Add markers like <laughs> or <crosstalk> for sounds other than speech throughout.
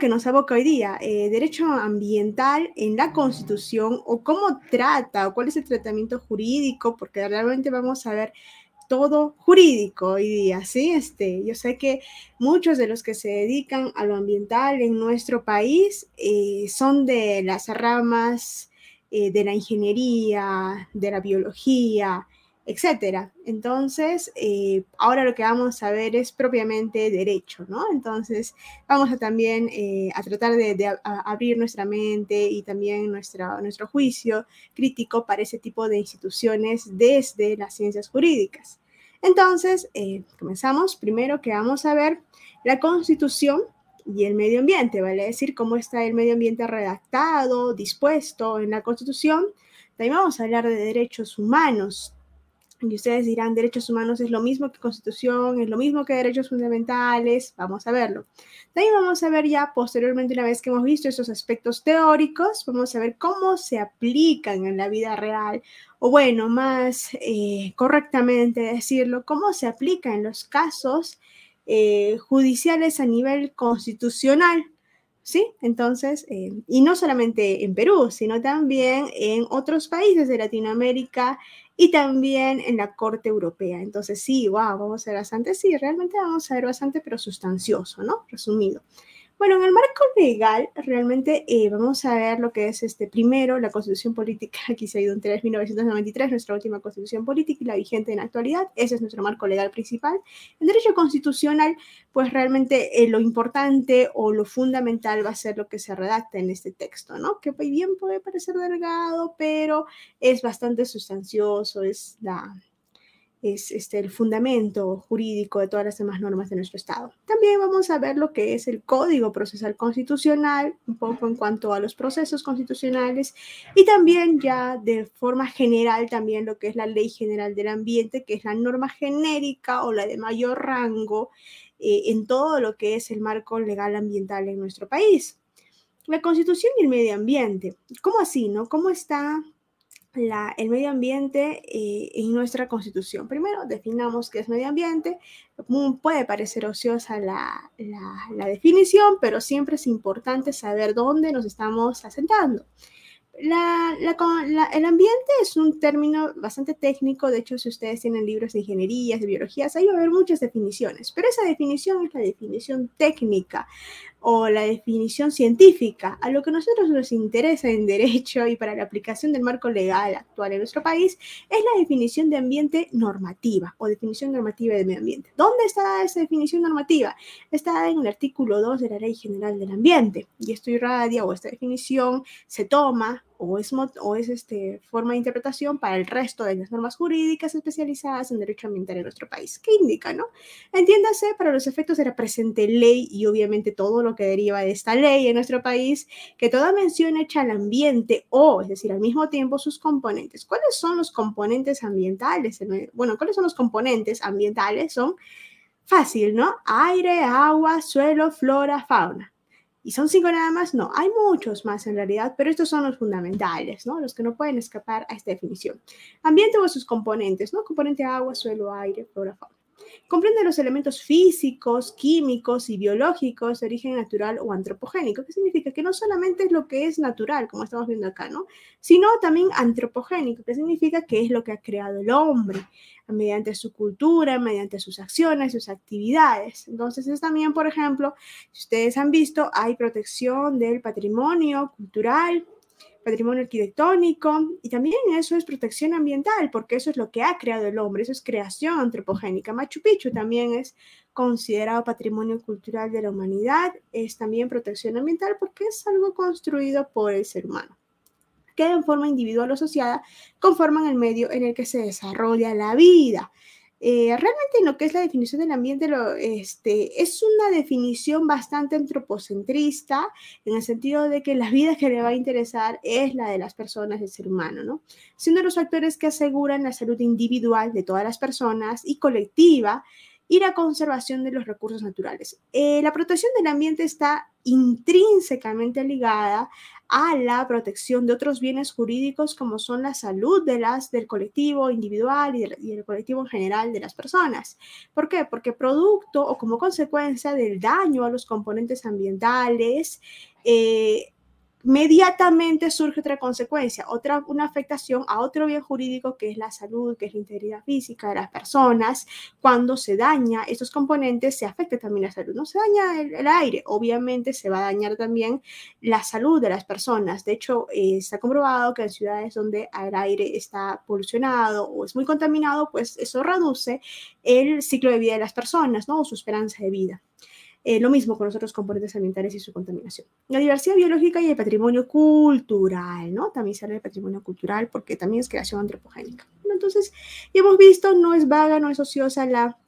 que nos aboca hoy día, eh, derecho ambiental en la Constitución o cómo trata o cuál es el tratamiento jurídico, porque realmente vamos a ver todo jurídico hoy día, ¿sí? Este, yo sé que muchos de los que se dedican a lo ambiental en nuestro país eh, son de las ramas eh, de la ingeniería, de la biología, etcétera. Entonces, eh, ahora lo que vamos a ver es propiamente derecho, ¿no? Entonces, vamos a también eh, a tratar de, abrir nuestra mente y también nuestra, nuestro juicio crítico para ese tipo de instituciones desde las ciencias jurídicas. Entonces, eh, comenzamos. Primero que vamos a ver la constitución y el medio ambiente, ¿vale? Es decir, cómo está el medio ambiente redactado, dispuesto en la constitución. También vamos a hablar de derechos humanos, y ustedes dirán, derechos humanos es lo mismo que constitución, es lo mismo que derechos fundamentales. Vamos a verlo. También vamos a ver ya posteriormente, una vez que hemos visto esos aspectos teóricos, vamos a ver cómo se aplican en la vida real, o bueno, más eh, correctamente decirlo, cómo se aplica en los casos eh, judiciales a nivel constitucional. ¿Sí? Entonces, eh, y no solamente en Perú, sino también en otros países de Latinoamérica y también en la Corte Europea. Entonces, sí, wow, vamos a ver bastante, sí, realmente vamos a ver bastante, pero sustancioso, ¿no? Resumido. Bueno, en el marco legal, realmente eh, vamos a ver lo que es este primero, la constitución política, <laughs> aquí se ha ido en 1993, nuestra última constitución política y la vigente en la actualidad, ese es nuestro marco legal principal. El derecho constitucional, pues realmente eh, lo importante o lo fundamental va a ser lo que se redacta en este texto, ¿no? Que bien puede parecer delgado, pero es bastante sustancioso, es la, es este, el fundamento jurídico de todas las demás normas de nuestro Estado. También vamos a ver lo que es el Código Procesal Constitucional, un poco en cuanto a los procesos constitucionales, y también ya de forma general también lo que es la Ley General del Ambiente, que es la norma genérica o la de mayor rango eh, en todo lo que es el marco legal ambiental en nuestro país. La Constitución y el medio ambiente. ¿Cómo así, no? ¿Cómo está el medio ambiente eh, en nuestra constitución. Primero, definamos qué es medio ambiente. Puede parecer ociosa la, la definición, pero siempre es importante saber dónde nos estamos asentando. La, el ambiente es un término bastante técnico, de hecho si ustedes tienen libros de ingeniería, de biologías, ahí va a haber muchas definiciones, pero esa definición es la definición técnica o la definición científica. A lo que a nosotros nos interesa en derecho y para la aplicación del marco legal actual en nuestro país es la definición de ambiente normativa o definición normativa de medio ambiente. ¿Dónde está esa definición normativa? Está en el artículo 2 de la Ley General del Ambiente y esto irradia o esta definición se toma o es, o es este, forma de interpretación para el resto de las normas jurídicas especializadas en derecho ambiental en nuestro país. ¿Qué indica, no? Entiéndase para los efectos de la presente ley y obviamente todo lo que deriva de esta ley en nuestro país, que toda mención hecha al ambiente o, es decir, al mismo tiempo sus componentes. ¿Cuáles son los componentes ambientales? Bueno, ¿cuáles son los componentes ambientales? Son fácil, ¿no? Aire, agua, suelo, flora, fauna. ¿Y son cinco nada más? No, hay muchos más en realidad, pero estos son los fundamentales, ¿no? Los que no pueden escapar a esta definición. Ambiente o sus componentes, ¿no? Componente agua, suelo, aire, flora, fauna. Comprende los elementos físicos, químicos y biológicos de origen natural o antropogénico, que significa que no solamente es lo que es natural, como estamos viendo acá, ¿no? Sino también antropogénico, que significa que es lo que ha creado el hombre mediante su cultura, mediante sus acciones, sus actividades. Entonces es también, por ejemplo, si ustedes han visto, hay protección del patrimonio cultural, patrimonio arquitectónico y también eso es protección ambiental, porque eso es lo que ha creado el hombre, eso es creación antropogénica. Machu Picchu también es considerado patrimonio cultural de la humanidad, es también protección ambiental porque es algo construido por el ser humano que en forma individual o asociada conforman el medio en el que se desarrolla la vida. Eh, realmente lo que es la definición del ambiente lo, este, es una definición bastante antropocentrista en el sentido de que la vida que le va a interesar es la de las personas, del ser humano, ¿no? Los factores que aseguran la salud individual de todas las personas y colectiva y la conservación de los recursos naturales. Eh, la protección del ambiente está intrínsecamente ligada a la protección de otros bienes jurídicos como son la salud de las, del colectivo individual y, del colectivo en general de las personas. ¿Por qué? Porque producto o como consecuencia del daño a los componentes ambientales, eh, inmediatamente surge otra consecuencia, otra, una afectación a otro bien jurídico que es la salud, que es la integridad física de las personas. Cuando se daña estos componentes, se afecta también la salud. No se daña el, aire, obviamente se va a dañar también la salud de las personas. De hecho, eh, está comprobado que en ciudades donde el aire está polucionado o es muy contaminado, pues eso reduce el ciclo de vida de las personas, ¿no? Su esperanza de vida. Eh, lo mismo con los otros componentes ambientales y su contaminación. La diversidad biológica y el patrimonio cultural, ¿no? También sale el patrimonio cultural porque también es creación antropogénica. Entonces, ya hemos visto, no es vaga, no es ociosa la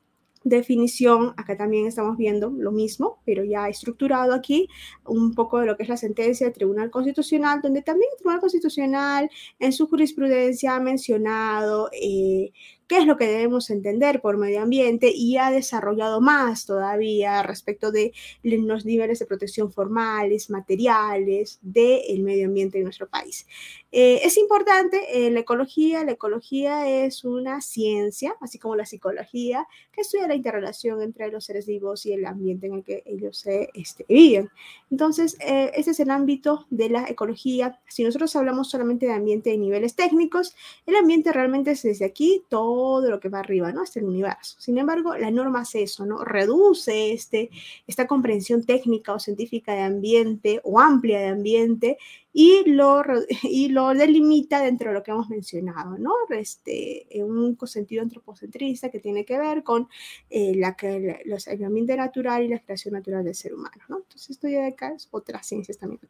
definición, acá también estamos viendo lo mismo, pero ya estructurado aquí un poco de lo que es la sentencia del Tribunal Constitucional, donde también el Tribunal Constitucional en su jurisprudencia ha mencionado eh, qué es lo que debemos entender por medio ambiente y ha desarrollado más todavía respecto de los niveles de protección formales, materiales del medio ambiente de nuestro país. Eh, es importante eh, la ecología, la ecología es una ciencia, así como la psicología, que estudia la interrelación entre los seres vivos y el ambiente en el que ellos se este, viven. Entonces, eh, ese es el ámbito de la ecología. Si nosotros hablamos solamente de ambiente de niveles técnicos, el ambiente realmente es desde aquí todo todo lo que va arriba, ¿no? Hasta el universo. Sin embargo, la norma hace eso, ¿no? Reduce este, esta comprensión técnica o científica de ambiente o amplia de ambiente y lo, <laughs> y lo delimita dentro de lo que hemos mencionado, ¿no? Este, en un sentido antropocentrista que tiene que ver con eh, la, los, el ambiente natural y la creación natural del ser humano, ¿no? Entonces, esto ya de acá es otras ciencias también.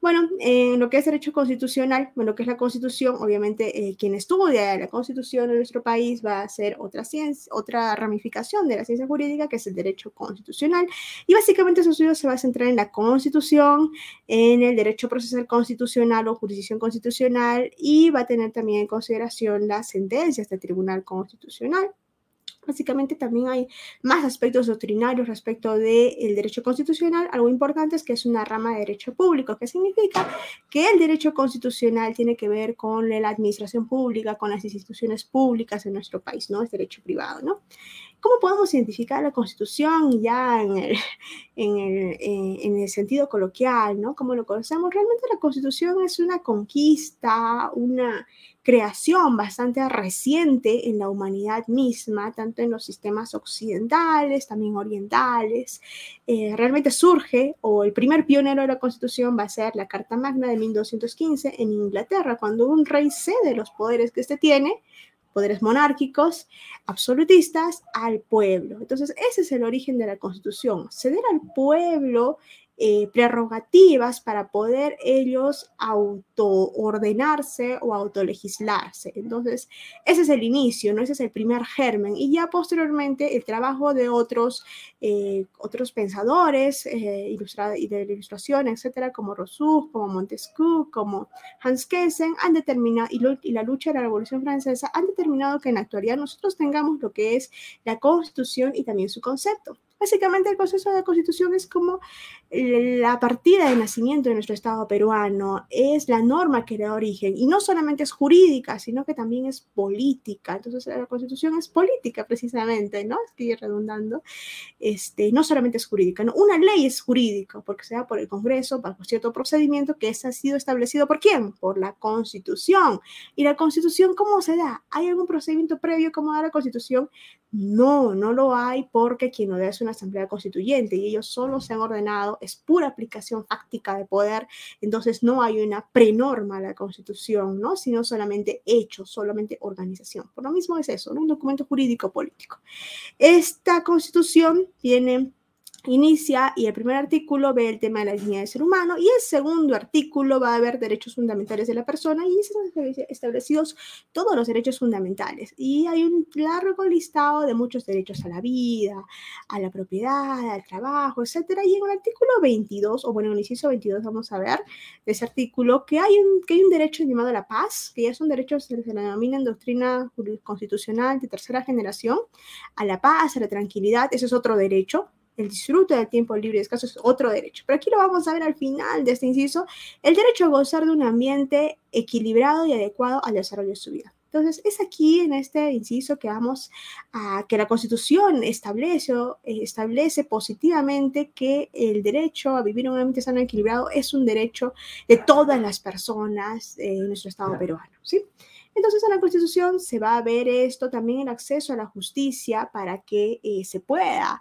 Bueno, en lo que es derecho constitucional, bueno, lo que es la constitución, obviamente eh, quien estudia la constitución en nuestro país va a hacer otra ciencia, otra ramificación de la ciencia jurídica, que es el derecho constitucional. Y básicamente su estudio se va a centrar en la constitución, en el derecho procesal constitucional o jurisdicción constitucional, y va a tener también en consideración las sentencias del Tribunal Constitucional. Básicamente también hay más aspectos doctrinarios respecto del derecho constitucional. Algo importante es que es una rama de derecho público, que significa que el derecho constitucional tiene que ver con la administración pública, con las instituciones públicas en nuestro país, no es derecho privado, ¿no? ¿Cómo podemos identificar la Constitución ya en el, en el, eh, en el sentido coloquial, ¿no? Como lo conocemos, realmente la Constitución es una conquista, una creación bastante reciente en la humanidad misma, tanto en los sistemas occidentales, también orientales. Eh, realmente surge, o el primer pionero de la Constitución va a ser la Carta Magna de 1215 en Inglaterra, cuando un rey cede los poderes que éste tiene poderes monárquicos, absolutistas, al pueblo. Entonces, ese es el origen de la Constitución, ceder al pueblo eh, prerrogativas para poder ellos autoordenarse o autolegislarse. Entonces, ese es el inicio, ¿no? Ese es el primer germen. Y ya posteriormente el trabajo de otros, eh, otros pensadores eh, y de la ilustración, etcétera, como Rousseau, como Montesquieu, como Hans Kelsen, han determinado, y, y la lucha de la Revolución Francesa, han determinado que en la actualidad nosotros tengamos lo que es la Constitución y también su concepto. Básicamente el proceso de constitución es como la partida de nacimiento de nuestro Estado peruano, es la norma que da origen y no solamente es jurídica, sino que también es política. Entonces la constitución es política precisamente, ¿no? Estoy redundando. Este, no solamente es jurídica, ¿no? Una ley es jurídica porque se da por el Congreso, bajo cierto procedimiento que ha sido establecido por quién? Por la constitución. ¿Y la constitución cómo se da? ¿Hay algún procedimiento previo como da la constitución? No, no lo hay porque quien lo da es una asamblea constituyente y ellos solo se han ordenado, es pura aplicación fáctica de poder, entonces no hay una prenorma a la constitución, ¿no? sino solamente hecho, solamente organización. Por lo mismo es eso, un documento jurídico político. Esta constitución tiene inicia y el primer artículo ve el tema de la dignidad del ser humano y el segundo artículo va a ver derechos fundamentales de la persona y están establecidos todos los derechos fundamentales. Y hay un largo listado de muchos derechos a la vida, a la propiedad, al trabajo, etcétera. Y en el artículo 22 o bueno en el inciso 22 vamos a ver de ese artículo que hay un que hay un derecho llamado a la paz que ya son derechos que se denomina en doctrina constitucional de tercera generación a la paz, a la tranquilidad, ese es otro derecho el disfrute del tiempo libre y descanso es otro derecho. Pero aquí lo vamos a ver al final de este inciso, el derecho a gozar de un ambiente equilibrado y adecuado al desarrollo de su vida. Entonces, es aquí en este inciso que vamos a que la Constitución establece, establece positivamente que el derecho a vivir en un ambiente sano y equilibrado es un derecho de todas las personas en nuestro Estado peruano. ¿sí? Entonces, en la Constitución se va a ver esto, también el acceso a la justicia para que eh, se pueda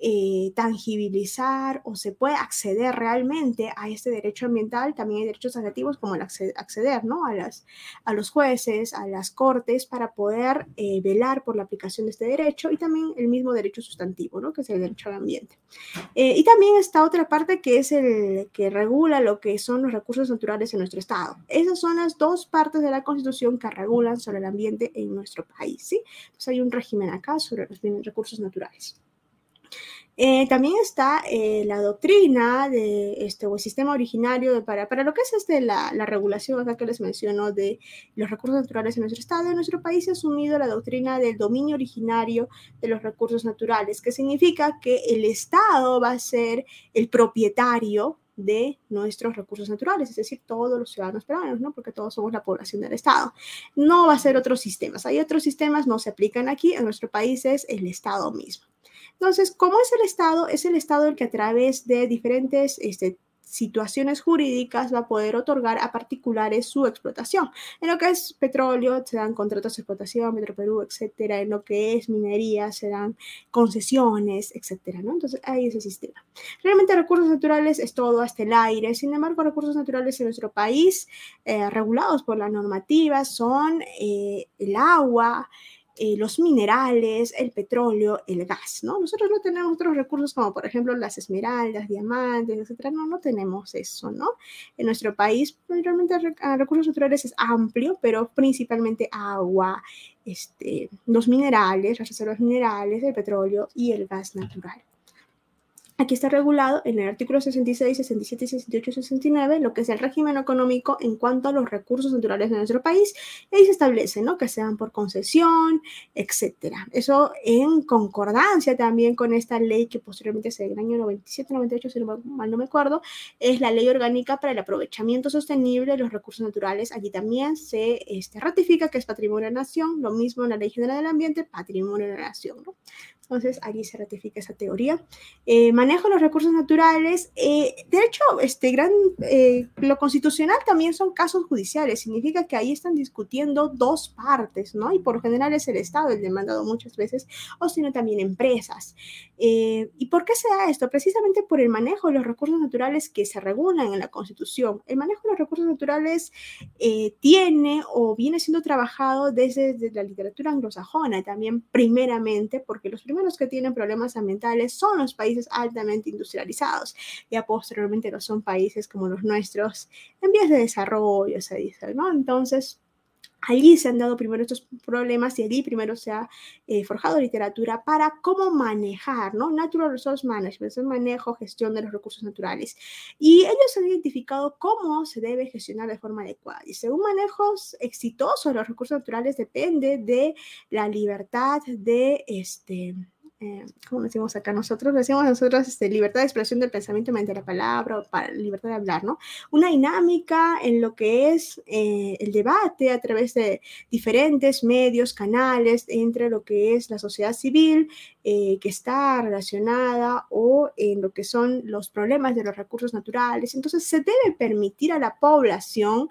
eh, tangibilizar o se puede acceder realmente a este derecho ambiental, también hay derechos adjetivos como el acceder, ¿no? a, las, a los jueces, a las cortes, para poder eh, velar por la aplicación de este derecho y también el mismo derecho sustantivo, ¿no? que es el derecho al ambiente. Eh, y también está otra parte que es el que regula lo que son los recursos naturales en nuestro Estado. Esas son las dos partes de la Constitución que regulan sobre el ambiente en nuestro país. ¿sí? Entonces hay un régimen acá sobre los recursos naturales. Eh, también está eh, la doctrina de este, o el sistema originario para, lo que es este, la, la, regulación acá que les menciono de los recursos naturales en nuestro estado. En nuestro país ha asumido la doctrina del dominio originario de los recursos naturales, que significa que el Estado va a ser el propietario de nuestros recursos naturales, es decir, todos los ciudadanos peruanos, ¿no? Porque todos somos la población del Estado. No va a ser otros sistemas. Hay otros sistemas, no se aplican aquí. En nuestro país es el Estado mismo. Entonces, ¿cómo es el Estado? Es el Estado el que a través de diferentes este, situaciones jurídicas va a poder otorgar a particulares su explotación. En lo que es petróleo, se dan contratos de explotación, Perú, etcétera. En lo que es minería, se dan concesiones, etcétera. Entonces, hay ese sistema. Realmente recursos naturales es todo hasta el aire. Sin embargo, recursos naturales en nuestro país, eh, regulados por la normativa, son eh, el agua, eh, los minerales, el petróleo, el gas, ¿no? Nosotros no tenemos otros recursos como por ejemplo las esmeraldas, diamantes, etcétera, no, no tenemos eso, ¿no? En nuestro país pues, realmente ah, recursos naturales es amplio, pero principalmente agua, este, los minerales, las reservas minerales, el petróleo y el gas natural. Aquí está regulado en el artículo 66, 67, 68 y 69 lo que es el régimen económico en cuanto a los recursos naturales de nuestro país. Y ahí se establece, ¿no? Que sean por concesión, etcétera. Eso en concordancia también con esta ley que posteriormente se el año 97, 98, si no, mal no me acuerdo, es la ley orgánica para el aprovechamiento sostenible de los recursos naturales. Allí también se este, ratifica que es patrimonio de la nación, lo mismo en la ley general del ambiente, patrimonio de la nación, ¿no? Entonces, allí se ratifica esa teoría. Eh, manejo los recursos naturales. Eh, de hecho, este gran, eh, lo constitucional también son casos judiciales. Significa que ahí están discutiendo dos partes, ¿no? Y por general es el Estado el demandado muchas veces, o sino también empresas. ¿Y por qué se da esto? Precisamente por el manejo de los recursos naturales que se regulan en la Constitución. El manejo de los recursos naturales tiene o viene siendo trabajado desde, desde la literatura anglosajona también, primeramente, porque los primeros los que tienen problemas ambientales son los países altamente industrializados. Ya posteriormente no son países como los nuestros en vías de desarrollo, se dice, ¿no? Entonces, Allí se han dado primero estos problemas y allí primero se ha eh, forjado literatura para cómo manejar, ¿no? Natural Resource Management, el manejo, gestión de los recursos naturales. Y ellos han identificado cómo se debe gestionar de forma adecuada. Y según manejos exitosos los recursos naturales depende de la libertad de este eh, ¿cómo decimos acá nosotros? Decimos nosotros este, libertad de expresión del pensamiento mediante la palabra, libertad de hablar, ¿no? Una dinámica en lo que es eh, el debate a través de diferentes medios, canales, entre lo que es la sociedad civil, eh, que está relacionada o en lo que son los problemas de los recursos naturales. Entonces, se debe permitir a la población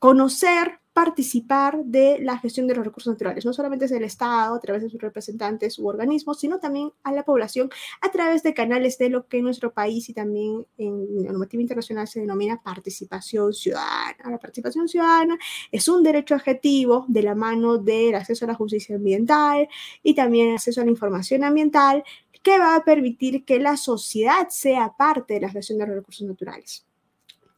conocer participar de la gestión de los recursos naturales. No solamente es el Estado a través de sus representantes u organismos, sino también a la población a través de canales de lo que en nuestro país y también en la normativa internacional se denomina participación ciudadana. La participación ciudadana es un derecho adjetivo de la mano del acceso a la justicia ambiental y también acceso a la información ambiental que va a permitir que la sociedad sea parte de la gestión de los recursos naturales.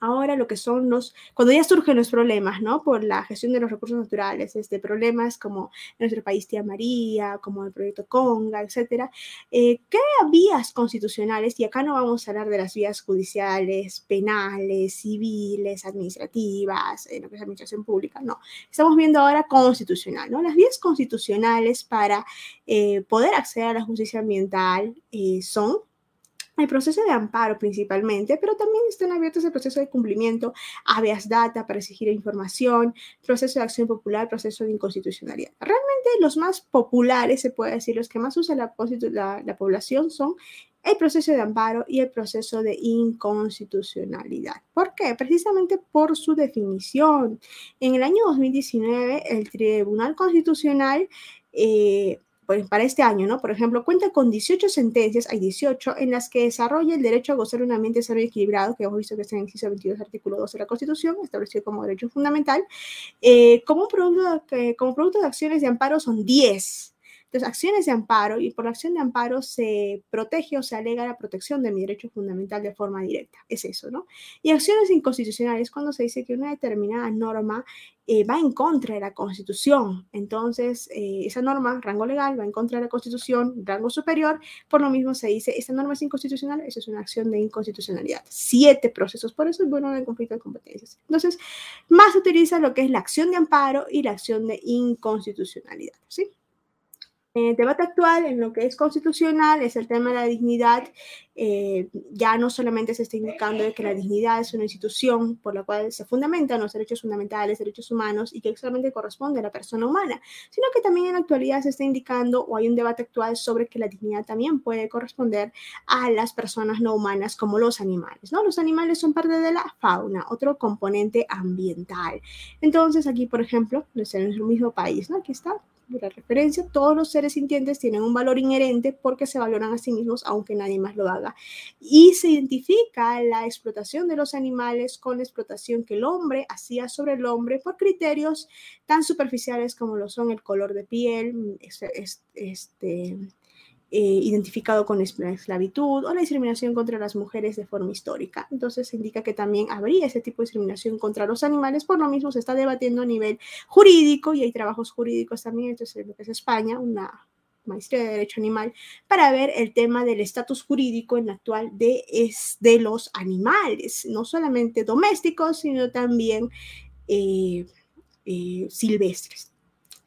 Ahora lo que son los, cuando ya surgen los problemas, ¿no? Por la gestión de los recursos naturales, este, problemas como en nuestro país Tía María, como el proyecto Conga, etcétera, eh, ¿qué vías constitucionales? Y acá no vamos a hablar de las vías judiciales, penales, civiles, administrativas, en lo que es administración pública, no. Estamos viendo ahora constitucional, ¿no? Las vías constitucionales para eh, poder acceder a la justicia ambiental eh, son el proceso de amparo principalmente, pero también están abiertos el proceso de cumplimiento, habeas data para exigir información, proceso de acción popular, proceso de inconstitucionalidad. Realmente los más populares, se puede decir, los que más usa la, la población son el proceso de amparo y el proceso de inconstitucionalidad. ¿Por qué? Precisamente por su definición. En el año 2019, el Tribunal Constitucional eh, para este año, ¿no? Por ejemplo, cuenta con 18 sentencias, hay 18, en las que desarrolla el derecho a gozar de un ambiente sano y equilibrado, que hemos visto que está en el inciso 22, artículo 2 de la Constitución, establecido como derecho fundamental. Eh, como, producto, como producto de acciones de amparo son 10. Entonces, acciones de amparo y por la acción de amparo se protege o se alega la protección de mi derecho fundamental de forma directa. Es eso, ¿no? Y acciones inconstitucionales cuando se dice que una determinada norma eh, va en contra de la Constitución. Entonces, eh, esa norma, rango legal, va en contra de la Constitución, rango superior. Por lo mismo se dice, esta norma es inconstitucional, eso es una acción de inconstitucionalidad. Siete procesos, por eso es bueno el conflicto de competencias. Entonces, más se utiliza lo que es la acción de amparo y la acción de inconstitucionalidad, ¿sí? El debate actual, en lo que es constitucional, es el tema de la dignidad. Eh, ya no solamente se está indicando que la dignidad es una institución por la cual se fundamentan los derechos fundamentales, derechos humanos, y que solamente corresponde a la persona humana, sino que también en la actualidad se está indicando, o hay un debate actual sobre que la dignidad también puede corresponder a las personas no humanas como los animales. ¿no? Los animales son parte de la fauna, otro componente ambiental. Entonces, aquí, por ejemplo, en el mismo país, ¿no? aquí está la referencia, todos los seres sintientes tienen un valor inherente porque se valoran a sí mismos aunque nadie más lo haga. Y se identifica la explotación de los animales con la explotación que el hombre hacía sobre el hombre por criterios tan superficiales como lo son el color de piel, este, eh, identificado con la esclavitud o la discriminación contra las mujeres de forma histórica. Entonces se indica que también habría ese tipo de discriminación contra los animales, por lo mismo se está debatiendo a nivel jurídico y hay trabajos jurídicos también, entonces lo que es España, una maestría de derecho animal, para ver el tema del estatus jurídico en actual de, de los animales, no solamente domésticos, sino también eh, eh, silvestres.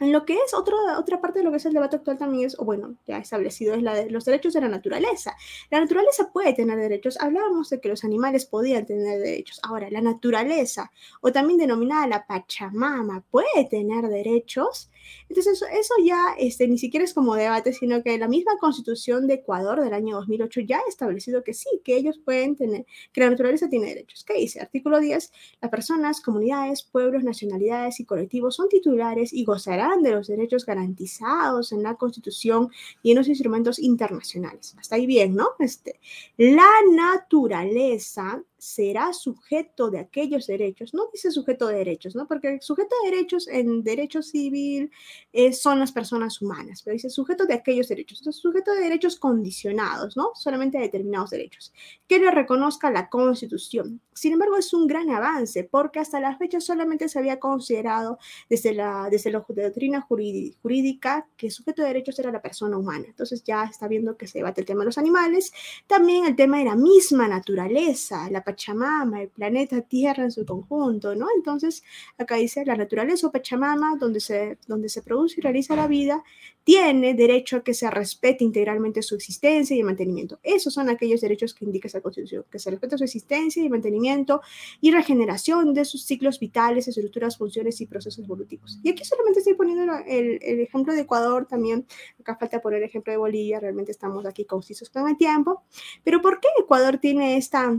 En lo que es otra parte de lo que es el debate actual también es, o bueno, ya establecido, es la de los derechos de la naturaleza. La naturaleza puede tener derechos. Hablábamos de que los animales podían tener derechos. Ahora, la naturaleza, o también denominada la Pachamama, puede tener derechos. Entonces, eso, ya este, ni siquiera es como debate, sino que la misma constitución de Ecuador del año 2008 ya ha establecido que sí, que ellos pueden tener, que la naturaleza tiene derechos. ¿Qué dice? Artículo 10, las personas, comunidades, pueblos, nacionalidades y colectivos son titulares y gozarán de los derechos garantizados en la Constitución y en los instrumentos internacionales. Hasta ahí bien, ¿no? Este, la naturaleza será sujeto de aquellos derechos, no dice sujeto de derechos, ¿no? Porque sujeto de derechos en derecho civil eh, son las personas humanas, pero dice sujeto de aquellos derechos, entonces sujeto de derechos condicionados, ¿no? Solamente de determinados derechos, que le reconozca la Constitución. Sin embargo, es un gran avance porque hasta la fecha solamente se había considerado desde la, desde la doctrina jurídica que sujeto de derechos era la persona humana. Entonces ya está viendo que se debate el tema de los animales, también el tema de la misma naturaleza, la Pachamama, el planeta Tierra en su conjunto, ¿no? Entonces, acá dice, la naturaleza o Pachamama, donde se, donde se produce y realiza la vida, tiene derecho a que se respete integralmente su existencia y el mantenimiento. Esos son aquellos derechos que indica esa Constitución, que se respete su existencia y mantenimiento y regeneración de sus ciclos vitales, estructuras, funciones y procesos evolutivos. Y aquí solamente estoy poniendo el, el ejemplo de Ecuador también, acá falta poner el ejemplo de Bolivia, realmente estamos aquí concisos con el tiempo, pero ¿por qué Ecuador tiene esta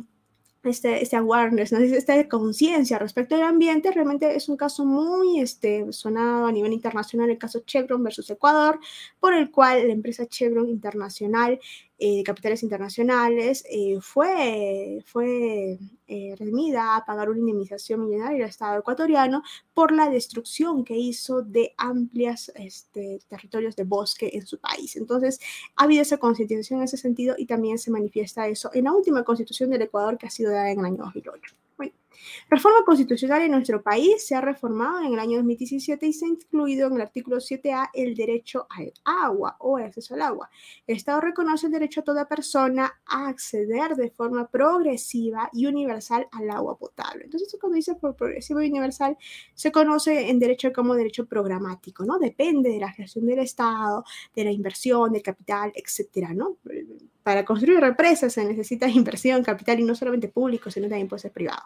este, este awareness, ¿no? esta conciencia respecto al ambiente, realmente es un caso muy este, sonado a nivel internacional, el caso Chevron versus Ecuador, por el cual la empresa Chevron Internacional eh, de capitales internacionales, eh, fue, fue eh, redimida a pagar una indemnización millonaria al Estado ecuatoriano por la destrucción que hizo de amplios este, territorios de bosque en su país. Entonces, ha habido esa concientización en ese sentido y también se manifiesta eso en la última constitución del Ecuador que ha sido dada en el año 2008. Bueno, Reforma constitucional en nuestro país se ha reformado en el año 2017 y se ha incluido en el artículo 7A el derecho al agua o el acceso al agua. El Estado reconoce el derecho a toda persona a acceder de forma progresiva y universal al agua potable. Entonces, cuando dice por progresivo y universal, se conoce en derecho como derecho programático, ¿no? Depende de la gestión del Estado, de la inversión, del capital, etcétera, ¿no? Para construir represas se necesita <laughs> inversión, capital y no solamente público, sino también puede ser privado.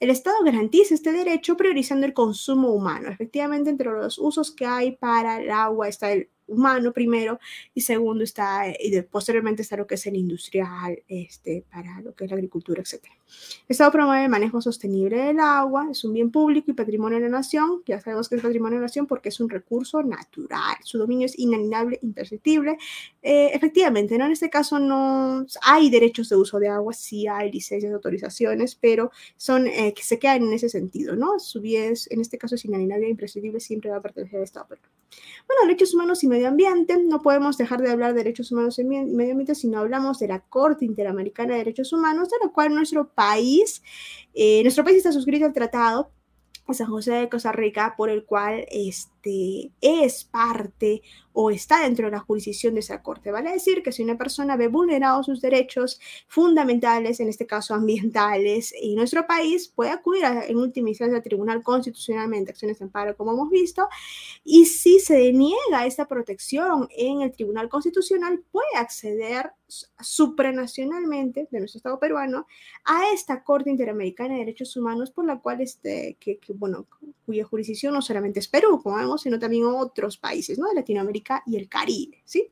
El Estado garantiza este derecho priorizando el consumo humano. Efectivamente, entre los usos que hay para el agua está el humano primero y segundo está, y posteriormente está lo que es el industrial, este, para lo que es la agricultura, etc. El Estado promueve el manejo sostenible del agua, es un bien público y patrimonio de la nación, ya sabemos que es patrimonio de la nación porque es un recurso natural, su dominio es inalienable, imperceptible. Eh, efectivamente, ¿no? en este caso no hay derechos de uso de agua, sí hay licencias, autorizaciones, pero son eh, que se quedan en ese sentido, ¿no? Su bien, en este caso es inalienable e imprescindible, siempre va a pertenecer al Estado. Bueno, derechos humanos y medio ambiente, no podemos dejar de hablar de derechos humanos y medio ambiente si no hablamos de la Corte Interamericana de Derechos Humanos, de la cual nuestro país, eh, nuestro país está suscrito al tratado de San José de Costa Rica, por el cual este, es parte o está dentro de la jurisdicción de esa corte. Vale decir que si una persona ve vulnerados sus derechos fundamentales, en este caso ambientales, en nuestro país, puede acudir en última instancia al Tribunal Constitucionalmente Acciones de Amparo, como hemos visto, y si se deniega esta protección en el Tribunal Constitucional, puede acceder supranacionalmente de nuestro Estado peruano a esta Corte Interamericana de Derechos Humanos, por la cual, este, que, bueno, cuya jurisdicción no solamente es Perú, como sino también otros países, ¿no? De Latinoamérica y el Caribe, ¿sí?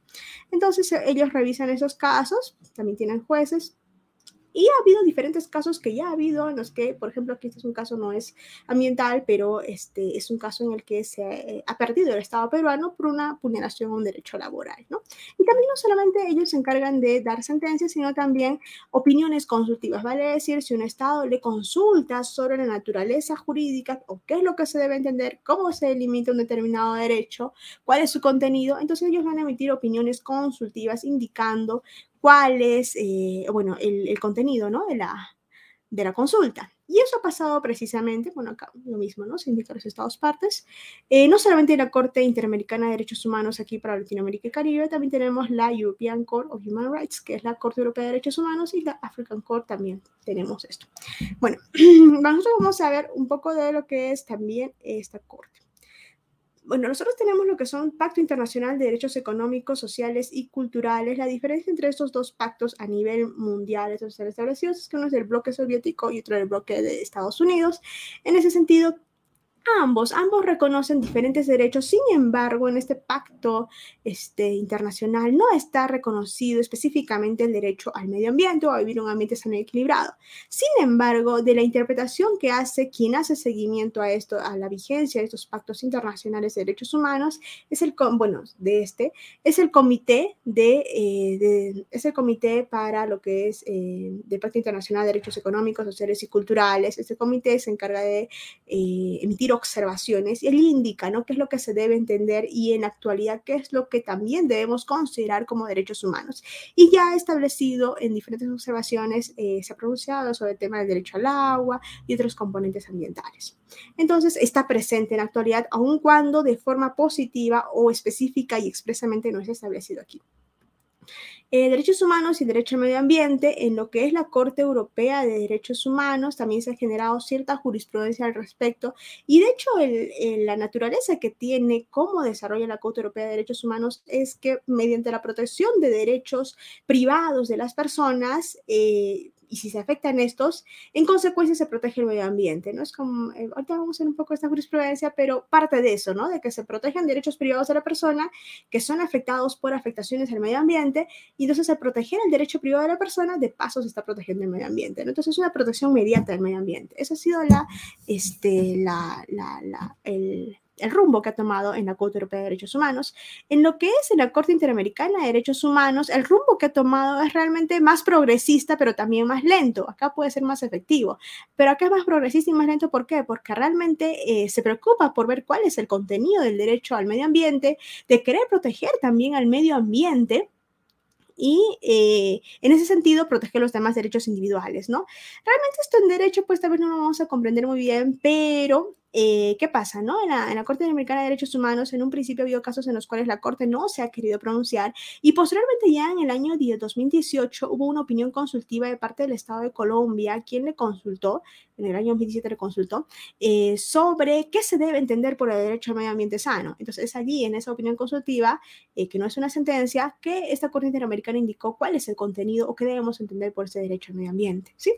Entonces eh, ellos revisan esos casos, también tienen jueces, y ha habido diferentes casos que ya ha habido en los que, por ejemplo, aquí este es un caso no es ambiental, pero este es un caso en el que se eh, ha perdido el Estado peruano por una vulneración a un derecho laboral, ¿no? Y también no solamente ellos se encargan de dar sentencias, sino también opiniones consultivas, vale decir, si un Estado le consulta sobre la naturaleza jurídica o qué es lo que se debe entender, cómo se delimita un determinado derecho, cuál es su contenido, entonces ellos van a emitir opiniones consultivas indicando cuál es, eh, bueno, el, contenido, ¿no? De la, de la consulta. Y eso ha pasado precisamente, bueno, acá lo mismo, ¿no? Se indica los Estados partes. Eh, no solamente la Corte Interamericana de Derechos Humanos aquí para Latinoamérica y Caribe, también tenemos la European Court of Human Rights, que es la Corte Europea de Derechos Humanos, y la African Court también tenemos esto. Bueno, <clears throat> nosotros vamos a ver un poco de lo que es también esta Corte bueno, nosotros tenemos lo que son Pacto Internacional de Derechos Económicos, Sociales y Culturales. La diferencia entre estos dos pactos a nivel mundial, estos establecidos, es que uno es del bloque soviético y otro del bloque de Estados Unidos. En ese sentido, Ambos, ambos reconocen diferentes derechos, sin embargo, en este pacto este, internacional no está reconocido específicamente el derecho al medio ambiente o a vivir un ambiente sano y equilibrado. Sin embargo, de la interpretación que hace quien hace seguimiento a esto, a la vigencia de estos pactos internacionales de derechos humanos, es el, bueno, de este, es el comité de, eh, es el comité para lo que es eh, del Pacto Internacional de Derechos Económicos, Sociales y Culturales. Este comité se encarga de eh, emitir observaciones y él indica ¿no? qué es lo que se debe entender y en la actualidad qué es lo que también debemos considerar como derechos humanos. Y ya establecido en diferentes observaciones, eh, se ha pronunciado sobre el tema del derecho al agua y otros componentes ambientales. Entonces, está presente en la actualidad, aun cuando de forma positiva o específica y expresamente no es establecido aquí. Eh, derechos humanos y derecho al medio ambiente, en lo que es la Corte Europea de Derechos Humanos, también se ha generado cierta jurisprudencia al respecto. Y de hecho, la naturaleza que tiene cómo desarrolla la Corte Europea de Derechos Humanos es que mediante la protección de derechos privados de las personas, eh, y si se afectan estos, en consecuencia se protege el medio ambiente, ¿no? Es como, eh, ahorita vamos a ver un poco esta jurisprudencia, pero parte de eso, ¿no? De que se protegen derechos privados de la persona que son afectados por afectaciones al medio ambiente y entonces al proteger el derecho privado de la persona, de paso se está protegiendo el medio ambiente. Entonces es una protección inmediata del medio ambiente. Esa ha sido la, este, la, la el, el rumbo que ha tomado en la Corte Europea de Derechos Humanos. En lo que es en la Corte Interamericana de Derechos Humanos, el rumbo que ha tomado es realmente más progresista, pero también más lento. Acá puede ser más efectivo, pero acá es más progresista y más lento. ¿Por qué? Porque realmente eh, se preocupa por ver cuál es el contenido del derecho al medio ambiente, de querer proteger también al medio ambiente y eh, en ese sentido protege los demás derechos individuales, ¿no? Realmente esto en derecho pues tal vez no lo vamos a comprender muy bien, pero eh, ¿qué pasa? ¿no? En, la, Corte Interamericana de Derechos Humanos, en un principio habido casos en los cuales la Corte no se ha querido pronunciar y posteriormente ya en el año 2018 hubo una opinión consultiva de parte del Estado de Colombia, quien le consultó, en el año 2017 le consultó, eh, sobre qué se debe entender por el derecho al medio ambiente sano. Entonces es allí, en esa opinión consultiva, eh, que no es una sentencia, que esta Corte Interamericana indicó cuál es el contenido o qué debemos entender por ese derecho al medio ambiente. ¿sí?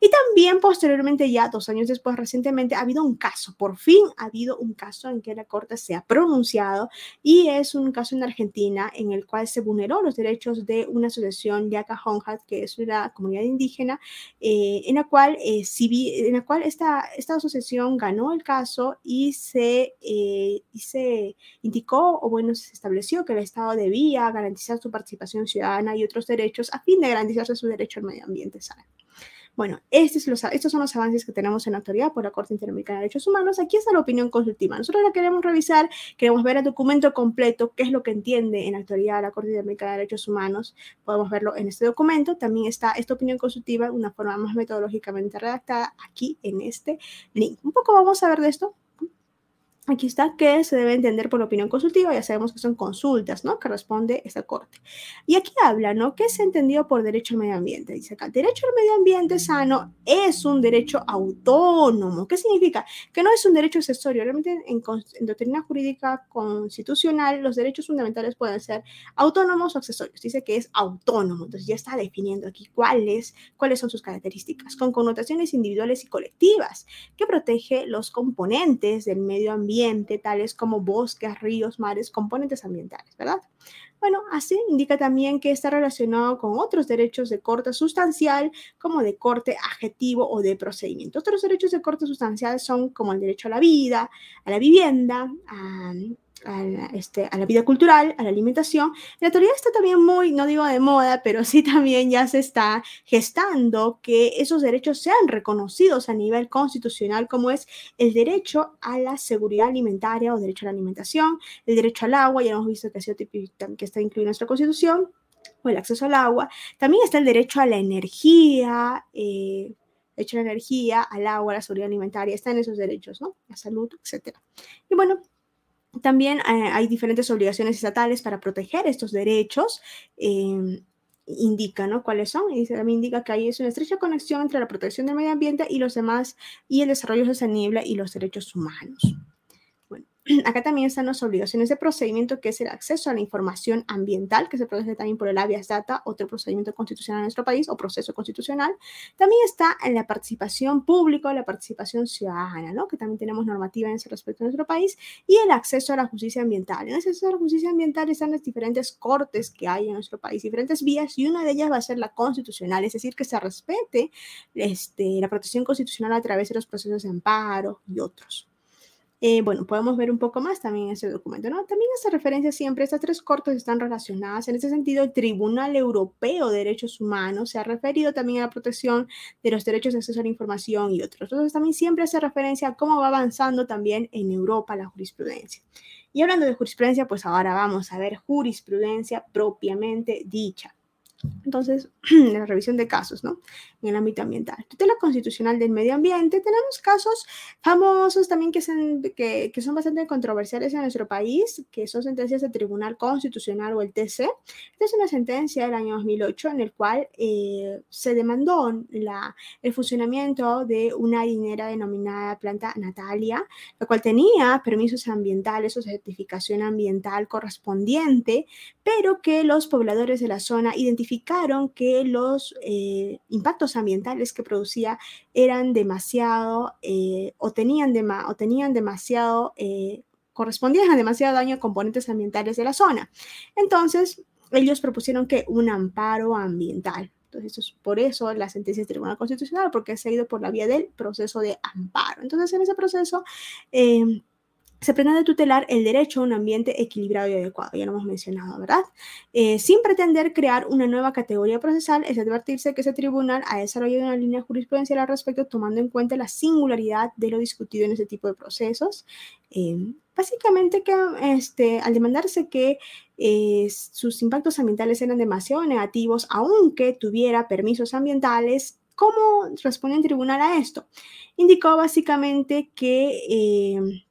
Y también posteriormente, ya dos años después, recientemente, ha habido un caso por fin ha habido un caso en que la Corte se ha pronunciado y es un caso en Argentina en el cual se vulneró los derechos de una asociación Yaca Honjat, que es una comunidad indígena, eh, en la cual, eh, en la cual esta, esta asociación ganó el caso y se, eh, y se indicó, o bueno, se estableció que el Estado debía garantizar su participación ciudadana y otros derechos a fin de garantizarse su derecho al medio ambiente sano. Bueno, estos, son los avances que tenemos en la actualidad por la Corte Interamericana de Derechos Humanos. Aquí está la opinión consultiva. Nosotros la queremos revisar, queremos ver el documento completo, qué es lo que entiende en la actualidad la Corte Interamericana de Derechos Humanos. Podemos verlo en este documento. También está esta opinión consultiva, una forma más metodológicamente redactada aquí en este link. Un poco vamos a ver de esto. Aquí está que se debe entender por la opinión consultiva, ya sabemos que son consultas, ¿no? Que responde esta corte. Y aquí habla, ¿no? ¿Qué se entendió por derecho al medio ambiente? Dice acá, derecho al medio ambiente sano es un derecho autónomo. ¿Qué significa? Que no es un derecho accesorio. Realmente en, doctrina jurídica constitucional los derechos fundamentales pueden ser autónomos o accesorios. Dice que es autónomo. Entonces ya está definiendo aquí cuáles, cuáles son sus características, con connotaciones individuales y colectivas, que protege los componentes del medio ambiente tales como bosques, ríos, mares, componentes ambientales, ¿verdad? Bueno, así indica también que está relacionado con otros derechos de corte sustancial, como de corte adjetivo o de procedimiento. Otros derechos de corte sustancial son como el derecho a la vida, a la vivienda, a a la, este, a la vida cultural, a la alimentación. La teoría está también muy, no digo de moda, <laughs> pero sí también ya se está gestando que esos derechos sean reconocidos a nivel constitucional, como es el derecho a la seguridad alimentaria o derecho a la alimentación, el derecho al agua, ya hemos visto que, ha sido que está incluido en nuestra constitución, o el acceso al agua. También está el derecho a la energía, eh, derecho a la energía, al agua, a la seguridad alimentaria, están esos derechos, ¿no? La salud, etc. Y bueno, también eh, hay diferentes obligaciones estatales para proteger estos derechos. Eh, indica, ¿no? ¿Cuáles son? Y también indica que hay una estrecha conexión entre la protección del medio ambiente y los demás, y el desarrollo sostenible y los derechos humanos. <clears throat> Acá también están las obligaciones de procedimiento, que es el acceso a la información ambiental, que se protege también por el habeas data, otro procedimiento constitucional en nuestro país o proceso constitucional. También está en la participación pública, la participación ciudadana, ¿no? que también tenemos normativa en ese respecto en nuestro país, y el acceso a la justicia ambiental. En el acceso a la justicia ambiental están las diferentes cortes que hay en nuestro país, diferentes vías, y una de ellas va a ser la constitucional, es decir, que se respete este, la protección constitucional a través de los procesos de amparo y otros. Eh, bueno, podemos ver un poco más también en ese documento, ¿no? También hace referencia siempre, estas tres cortes están relacionadas. En ese sentido, el Tribunal Europeo de Derechos Humanos se ha referido también a la protección de los derechos de acceso a la información y otros. Entonces, también siempre hace referencia a cómo va avanzando también en Europa la jurisprudencia. Y hablando de jurisprudencia, pues ahora vamos a ver jurisprudencia propiamente dicha. Entonces, <clears throat> la revisión de casos, ¿no? En el ámbito ambiental. Tutela constitucional del medio ambiente. Tenemos casos famosos también que son, que, que son bastante controversiales en nuestro país, que son sentencias del Tribunal Constitucional o el TC. Esta es una sentencia del año 2008 en el cual eh, se demandó la, el funcionamiento de una dinera denominada planta Natalia, la cual tenía permisos ambientales o certificación ambiental correspondiente, pero que los pobladores de la zona identificaron que los eh, impactos ambientales que producía eran demasiado eh, o, tenían o tenían demasiado, eh, correspondían a demasiado daño a componentes ambientales de la zona. Entonces, ellos propusieron que un amparo ambiental. Entonces, por eso la sentencia del Tribunal Constitucional, porque se ha ido por la vía del proceso de amparo. Entonces, en ese proceso se pretende tutelar el derecho a un ambiente equilibrado y adecuado, ya lo hemos mencionado, ¿verdad? Eh, sin pretender crear una nueva categoría procesal, es advertirse que ese tribunal ha desarrollado una línea jurisprudencial al respecto, tomando en cuenta la singularidad de lo discutido en ese tipo de procesos. Eh, básicamente que este, al demandarse que eh, sus impactos ambientales eran demasiado negativos, aunque tuviera permisos ambientales, ¿cómo responde el tribunal a esto? Indicó básicamente que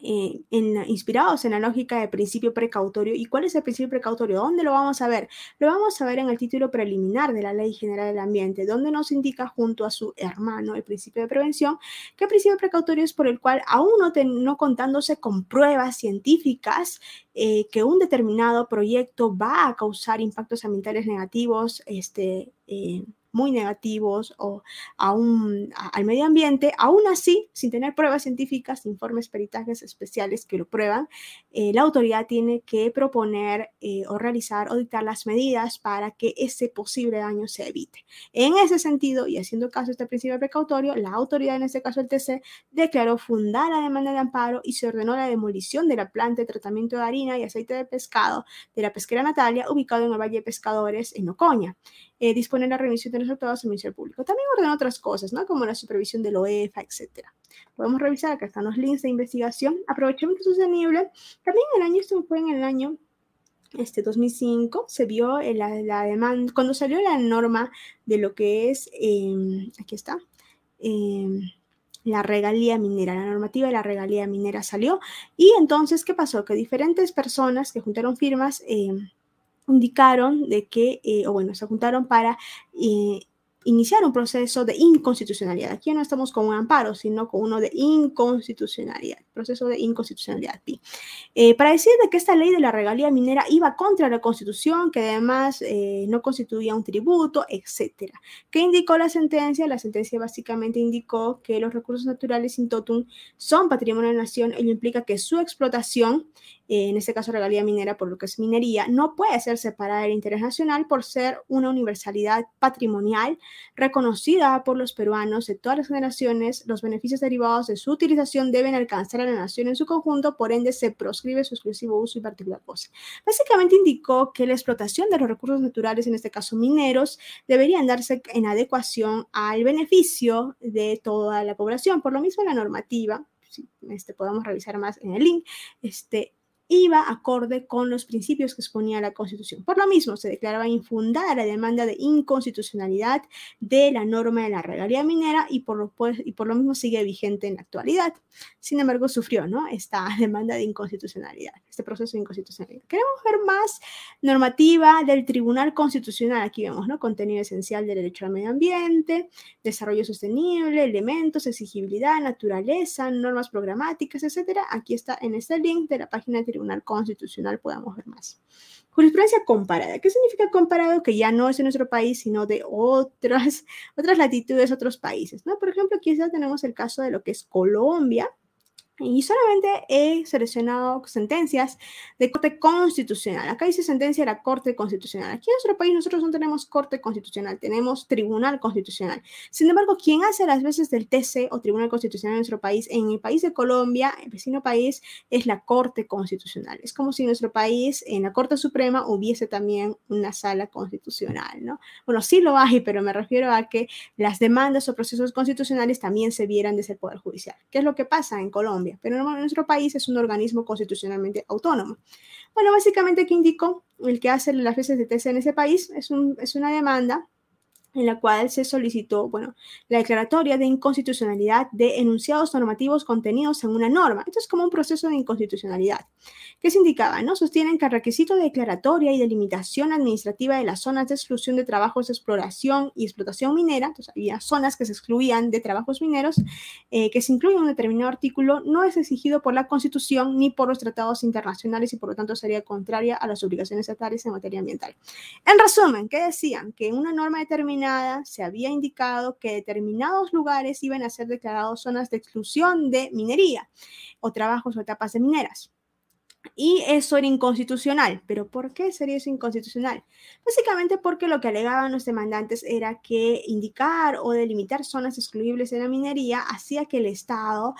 eh, inspirados en la lógica de principio precautorio. ¿Y cuál es el principio precautorio? ¿Dónde lo vamos a ver? Lo vamos a ver en el título preliminar de la Ley General del Ambiente, donde nos indica junto a su hermano el principio de prevención, que el principio precautorio es por el cual, aún no, no contándose con pruebas científicas, eh, que un determinado proyecto va a causar impactos ambientales negativos, este, eh, muy negativos o a al medio ambiente, aún así, sin tener pruebas científicas, informes, peritajes especiales que lo prueban, eh, la autoridad tiene que proponer eh, o realizar o dictar las medidas para que ese posible daño se evite. En ese sentido, y haciendo caso a este principio precautorio, la autoridad, en este caso el TC, declaró fundar la demanda de amparo y se ordenó la demolición de la planta de tratamiento de harina y aceite de pescado de la pesquera Natalia, ubicado en el Valle de Pescadores, en Ocoña eh, dispone la remisión de los resultados al Ministerio Público. También ordena otras cosas, ¿no? Como la supervisión de la OEFA, etc. Podemos revisar, acá están los links de investigación. Aprovechamiento sostenible. También el año, esto fue en el año este 2005 se vio la, la, demanda, cuando salió la norma de lo que es, em, aquí está, em, la regalía minera, la normativa de la regalía minera salió y entonces, ¿qué pasó? Que diferentes personas que juntaron firmas em, indicaron de que, eh, o bueno, se juntaron para eh, iniciar un proceso de inconstitucionalidad. Aquí no estamos con un amparo, sino con uno de inconstitucionalidad, proceso de inconstitucionalidad. Eh, para decir de que esta ley de la regalía minera iba contra la Constitución, que además eh, no constituía un tributo, etc. ¿Qué indicó la sentencia? La sentencia básicamente indicó que los recursos naturales in totum son patrimonio de la nación, ello implica que su explotación eh, en este caso regalía minera por lo que es minería, no puede ser separada del interés nacional por ser una universalidad patrimonial reconocida por los peruanos de todas las generaciones. Los beneficios derivados de su utilización deben alcanzar a la nación en su conjunto, por ende se proscribe su exclusivo uso y particular cosa. Básicamente indicó que la explotación de los recursos naturales, en este caso mineros, deberían darse en adecuación al beneficio de toda la población. Por lo mismo, la normativa si este, podamos revisar más en el link, este, iba acorde con los principios que exponía la Constitución. Por lo mismo, se declaraba infundada la demanda de inconstitucionalidad de la norma de la regalía minera y por lo, pues, y por lo mismo sigue vigente en la actualidad. Sin embargo, sufrió ¿no? esta <laughs> demanda de inconstitucionalidad, este proceso de inconstitucionalidad. Queremos ver más normativa del Tribunal Constitucional. Aquí vemos ¿no? contenido esencial del derecho al medio ambiente, desarrollo sostenible, elementos, exigibilidad, naturaleza, normas programáticas, etc. Aquí está en este link de la página de Tribunal Constitucional podamos ver más. Jurisprudencia comparada. ¿Qué significa comparado? Que ya no es de nuestro país, sino de otras, otras latitudes, otros países. ¿no? Por ejemplo, aquí ya tenemos el caso de lo que es Colombia, y solamente he seleccionado sentencias de Corte Constitucional. Acá dice sentencia de la Corte Constitucional. Aquí en nuestro país nosotros no tenemos Corte Constitucional, tenemos Tribunal Constitucional. Sin embargo, quien hace las veces del TC o Tribunal Constitucional en nuestro país, en el país de Colombia, el vecino país, es la Corte Constitucional. Es como si en nuestro país, en la Corte Suprema, hubiese también una sala constitucional, ¿no? Bueno, sí lo hay, pero me refiero a que las demandas o procesos constitucionales también se vieran desde el Poder Judicial. ¿Qué es lo que pasa en Colombia? Pero nuestro país es un organismo constitucionalmente autónomo. Bueno, básicamente aquí indico el que hace las veces de TC en ese país es una demanda en la cual se solicitó, bueno, la declaratoria de inconstitucionalidad de enunciados normativos contenidos en una norma. Esto es como un proceso de inconstitucionalidad. ¿Qué se indicaba? No sostienen que el requisito de declaratoria y delimitación administrativa de las zonas de exclusión de trabajos de exploración y explotación minera, entonces había zonas que se excluían de trabajos mineros, eh, que se incluyen en un determinado artículo, no es exigido por la Constitución ni por los tratados internacionales y por lo tanto sería contraria a las obligaciones estatales en materia ambiental. En resumen, ¿qué decían? Que una norma determinada se había indicado que determinados lugares iban a ser declarados zonas de exclusión de minería o trabajos o etapas de mineras. Y eso era inconstitucional. ¿Pero por qué sería eso inconstitucional? Básicamente porque lo que alegaban los demandantes era que indicar o delimitar zonas excluibles de la minería hacía que el Estado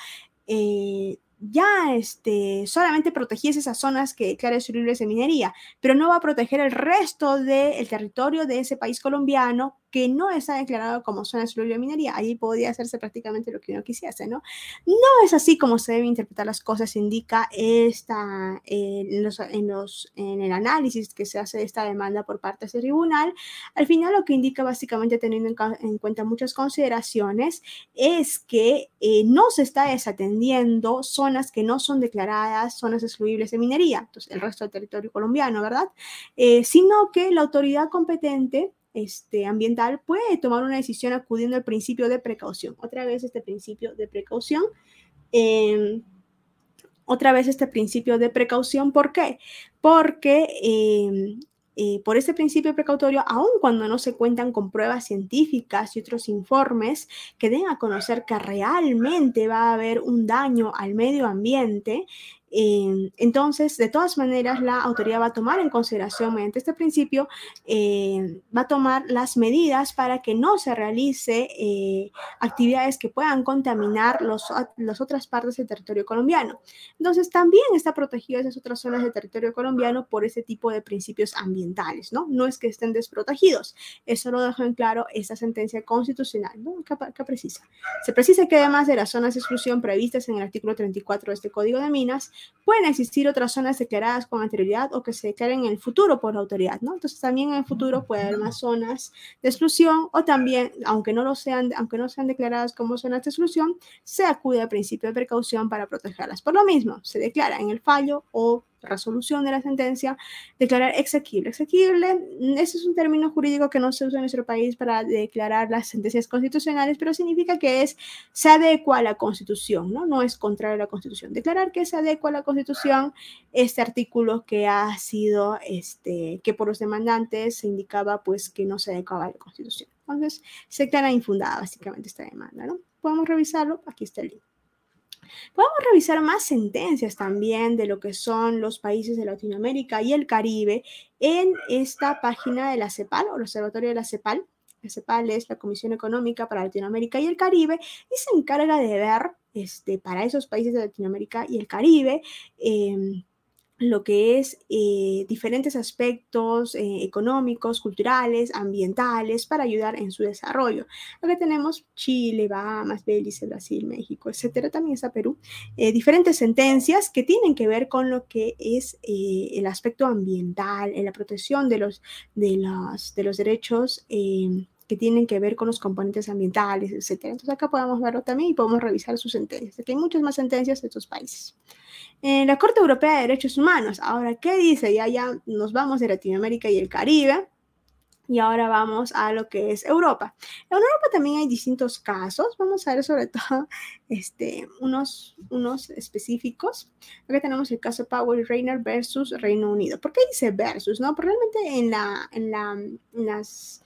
eh, ya este, solamente protegiese esas zonas que declara libres de minería, pero no va a proteger el resto del territorio de ese país colombiano que no está declarado como zona de minería. Ahí podría hacerse prácticamente lo que uno quisiese, ¿no? No es así como se deben interpretar las cosas, indica esta, en, los, en, los, en el análisis que se hace de esta demanda por parte de ese tribunal. Al final lo que indica básicamente teniendo en, cuenta muchas consideraciones es que eh, no se está desatendiendo zonas que no son declaradas zonas excluibles de minería, entonces el resto del territorio colombiano, ¿verdad? Eh, sino que la autoridad competente este, ambiental puede tomar una decisión acudiendo al principio de precaución. Otra vez este principio de precaución. Em, otra vez este principio de precaución. ¿Por qué? Porque em, eh, por este principio precautorio, aun cuando no se cuentan con pruebas científicas y otros informes que den a conocer que realmente va a haber un daño al medio ambiente, Em, entonces, de todas maneras, la autoridad va a tomar en consideración mediante este principio, em, va a tomar las medidas para que no se realice eh, actividades que puedan contaminar los, las otras partes del territorio colombiano. Entonces, también está protegido esas otras zonas del territorio colombiano por ese tipo de principios ambientales, ¿no? No es que estén desprotegidos. Eso lo dejó en claro esta sentencia constitucional, ¿no? ¿Qué, precisa? Se precisa que además de las zonas de exclusión previstas en el artículo 34 de este Código de Minas, Pueden existir otras zonas declaradas con anterioridad o que se declaren en el futuro por la autoridad, ¿no? Entonces también en el futuro puede haber más zonas de exclusión o también, aunque no lo sean, aunque no sean declaradas como zonas de exclusión, se acude al principio de precaución para protegerlas. Por lo mismo, se declara en el fallo o resolución de la sentencia, declarar exequible. Exequible, ese es un término jurídico que no se usa en nuestro país para declarar las sentencias constitucionales, pero significa que es, se adecua a la Constitución, ¿no? No es contrario a la Constitución. Declarar que se adecua a la Constitución este artículo que ha sido, este, que por los demandantes se indicaba pues que no se adecuaba a la Constitución. Entonces, se declara infundada básicamente esta demanda, ¿no? Podemos revisarlo, aquí está el link. Podemos revisar más sentencias también de lo que son los países de Latinoamérica y el Caribe en esta página de la CEPAL o el Observatorio de la CEPAL. La CEPAL es la Comisión Económica para Latinoamérica y el Caribe y se encarga de ver este, para esos países de Latinoamérica y el Caribe. Em, lo que es eh, diferentes aspectos eh, económicos, culturales, ambientales para ayudar en su desarrollo. Acá tenemos Chile, Bahamas, Belice, Brasil, México, etcétera. También está Perú. Eh, diferentes sentencias que tienen que ver con lo que es el aspecto ambiental, en la protección de los, de los, de los derechos que tienen que ver con los componentes ambientales, etcétera. Entonces acá podemos verlo también y podemos revisar sus sentencias. Aquí hay muchas más sentencias de estos países en la Corte Europea de Derechos Humanos. Ahora, ¿qué dice? Ya, ya nos vamos de Latinoamérica y el Caribe. Y ahora vamos a lo que es Europa. En Europa también hay distintos casos. Vamos a ver sobre todo <laughs> este, unos, unos específicos. Acá tenemos el caso Powell Reiner versus Reino Unido. ¿Por qué dice versus? No? Porque realmente en, la, en, la, en las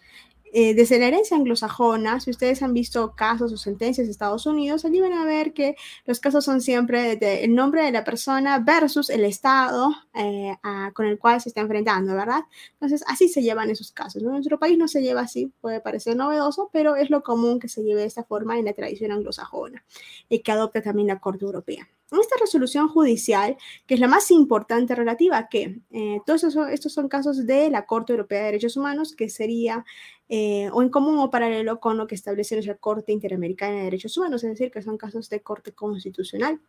eh, desde la herencia anglosajona, si ustedes han visto casos o sentencias de Estados Unidos, allí van a ver que los casos son siempre de el nombre de la persona versus el Estado eh, con el cual se está enfrentando, ¿verdad? Entonces, así se llevan esos casos. En nuestro país no se lleva así, puede parecer novedoso, pero es lo común que se lleve de esta forma en la tradición anglosajona y que adopta también la Corte Europea esta resolución judicial, que es la más importante relativa a que eh, todos estos son casos de la Corte Europea de Derechos Humanos, que sería eh, o en común o paralelo con lo que establece nuestra Corte Interamericana de Derechos Humanos, es decir, que son casos de Corte Constitucional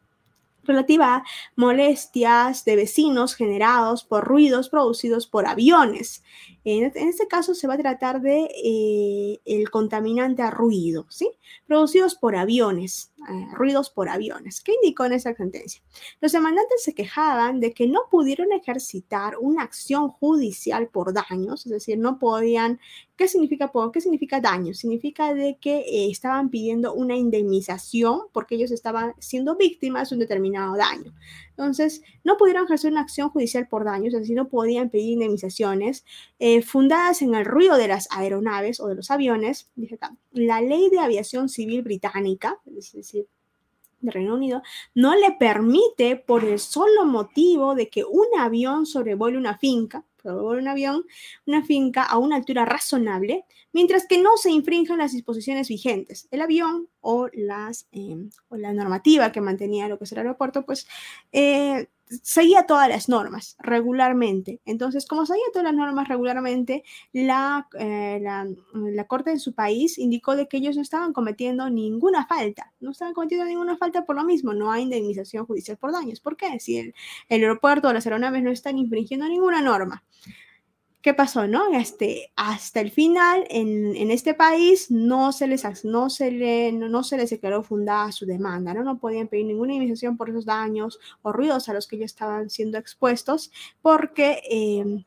relativa a molestias de vecinos generados por ruidos producidos por aviones. En, este caso se va a tratar de eh, el contaminante a ruido, ¿sí? Producidos por aviones, eh, ruidos por aviones. ¿Qué indicó en esa sentencia? Los demandantes se quejaban de que no pudieron ejercitar una acción judicial por daños, es decir, no podían ¿Qué significa ¿Qué significa daño? Significa de que eh, estaban pidiendo una indemnización porque ellos estaban siendo víctimas de un determinado daño. Entonces, no pudieron ejercer una acción judicial por daños, es decir, no podían pedir indemnizaciones eh, fundadas en el ruido de las aeronaves o de los aviones. Dice acá, la ley de aviación civil británica, es decir, de Reino Unido no le permite por el solo motivo de que un avión sobrevuele una finca, sobrevuele un avión, una finca a una altura razonable, mientras que no se infringen las disposiciones vigentes. El avión o, las, em, o la normativa que mantenía lo que es el aeropuerto, pues eh, seguía todas las normas regularmente. Entonces, como seguía todas las normas regularmente, la, eh, la, la, Corte en su país indicó de que ellos no estaban cometiendo ninguna falta. No estaban cometiendo ninguna falta por lo mismo. No hay indemnización judicial por daños. ¿Por qué? Si el, el aeropuerto o las aeronaves no están infringiendo ninguna norma. ¿Qué pasó? No? Este, hasta el final, en, en, este país no se, les, no, se le, no, se les declaró fundada su demanda, ¿no? no podían pedir ninguna indemnización por esos daños o ruidos a los que ellos estaban siendo expuestos, porque eh,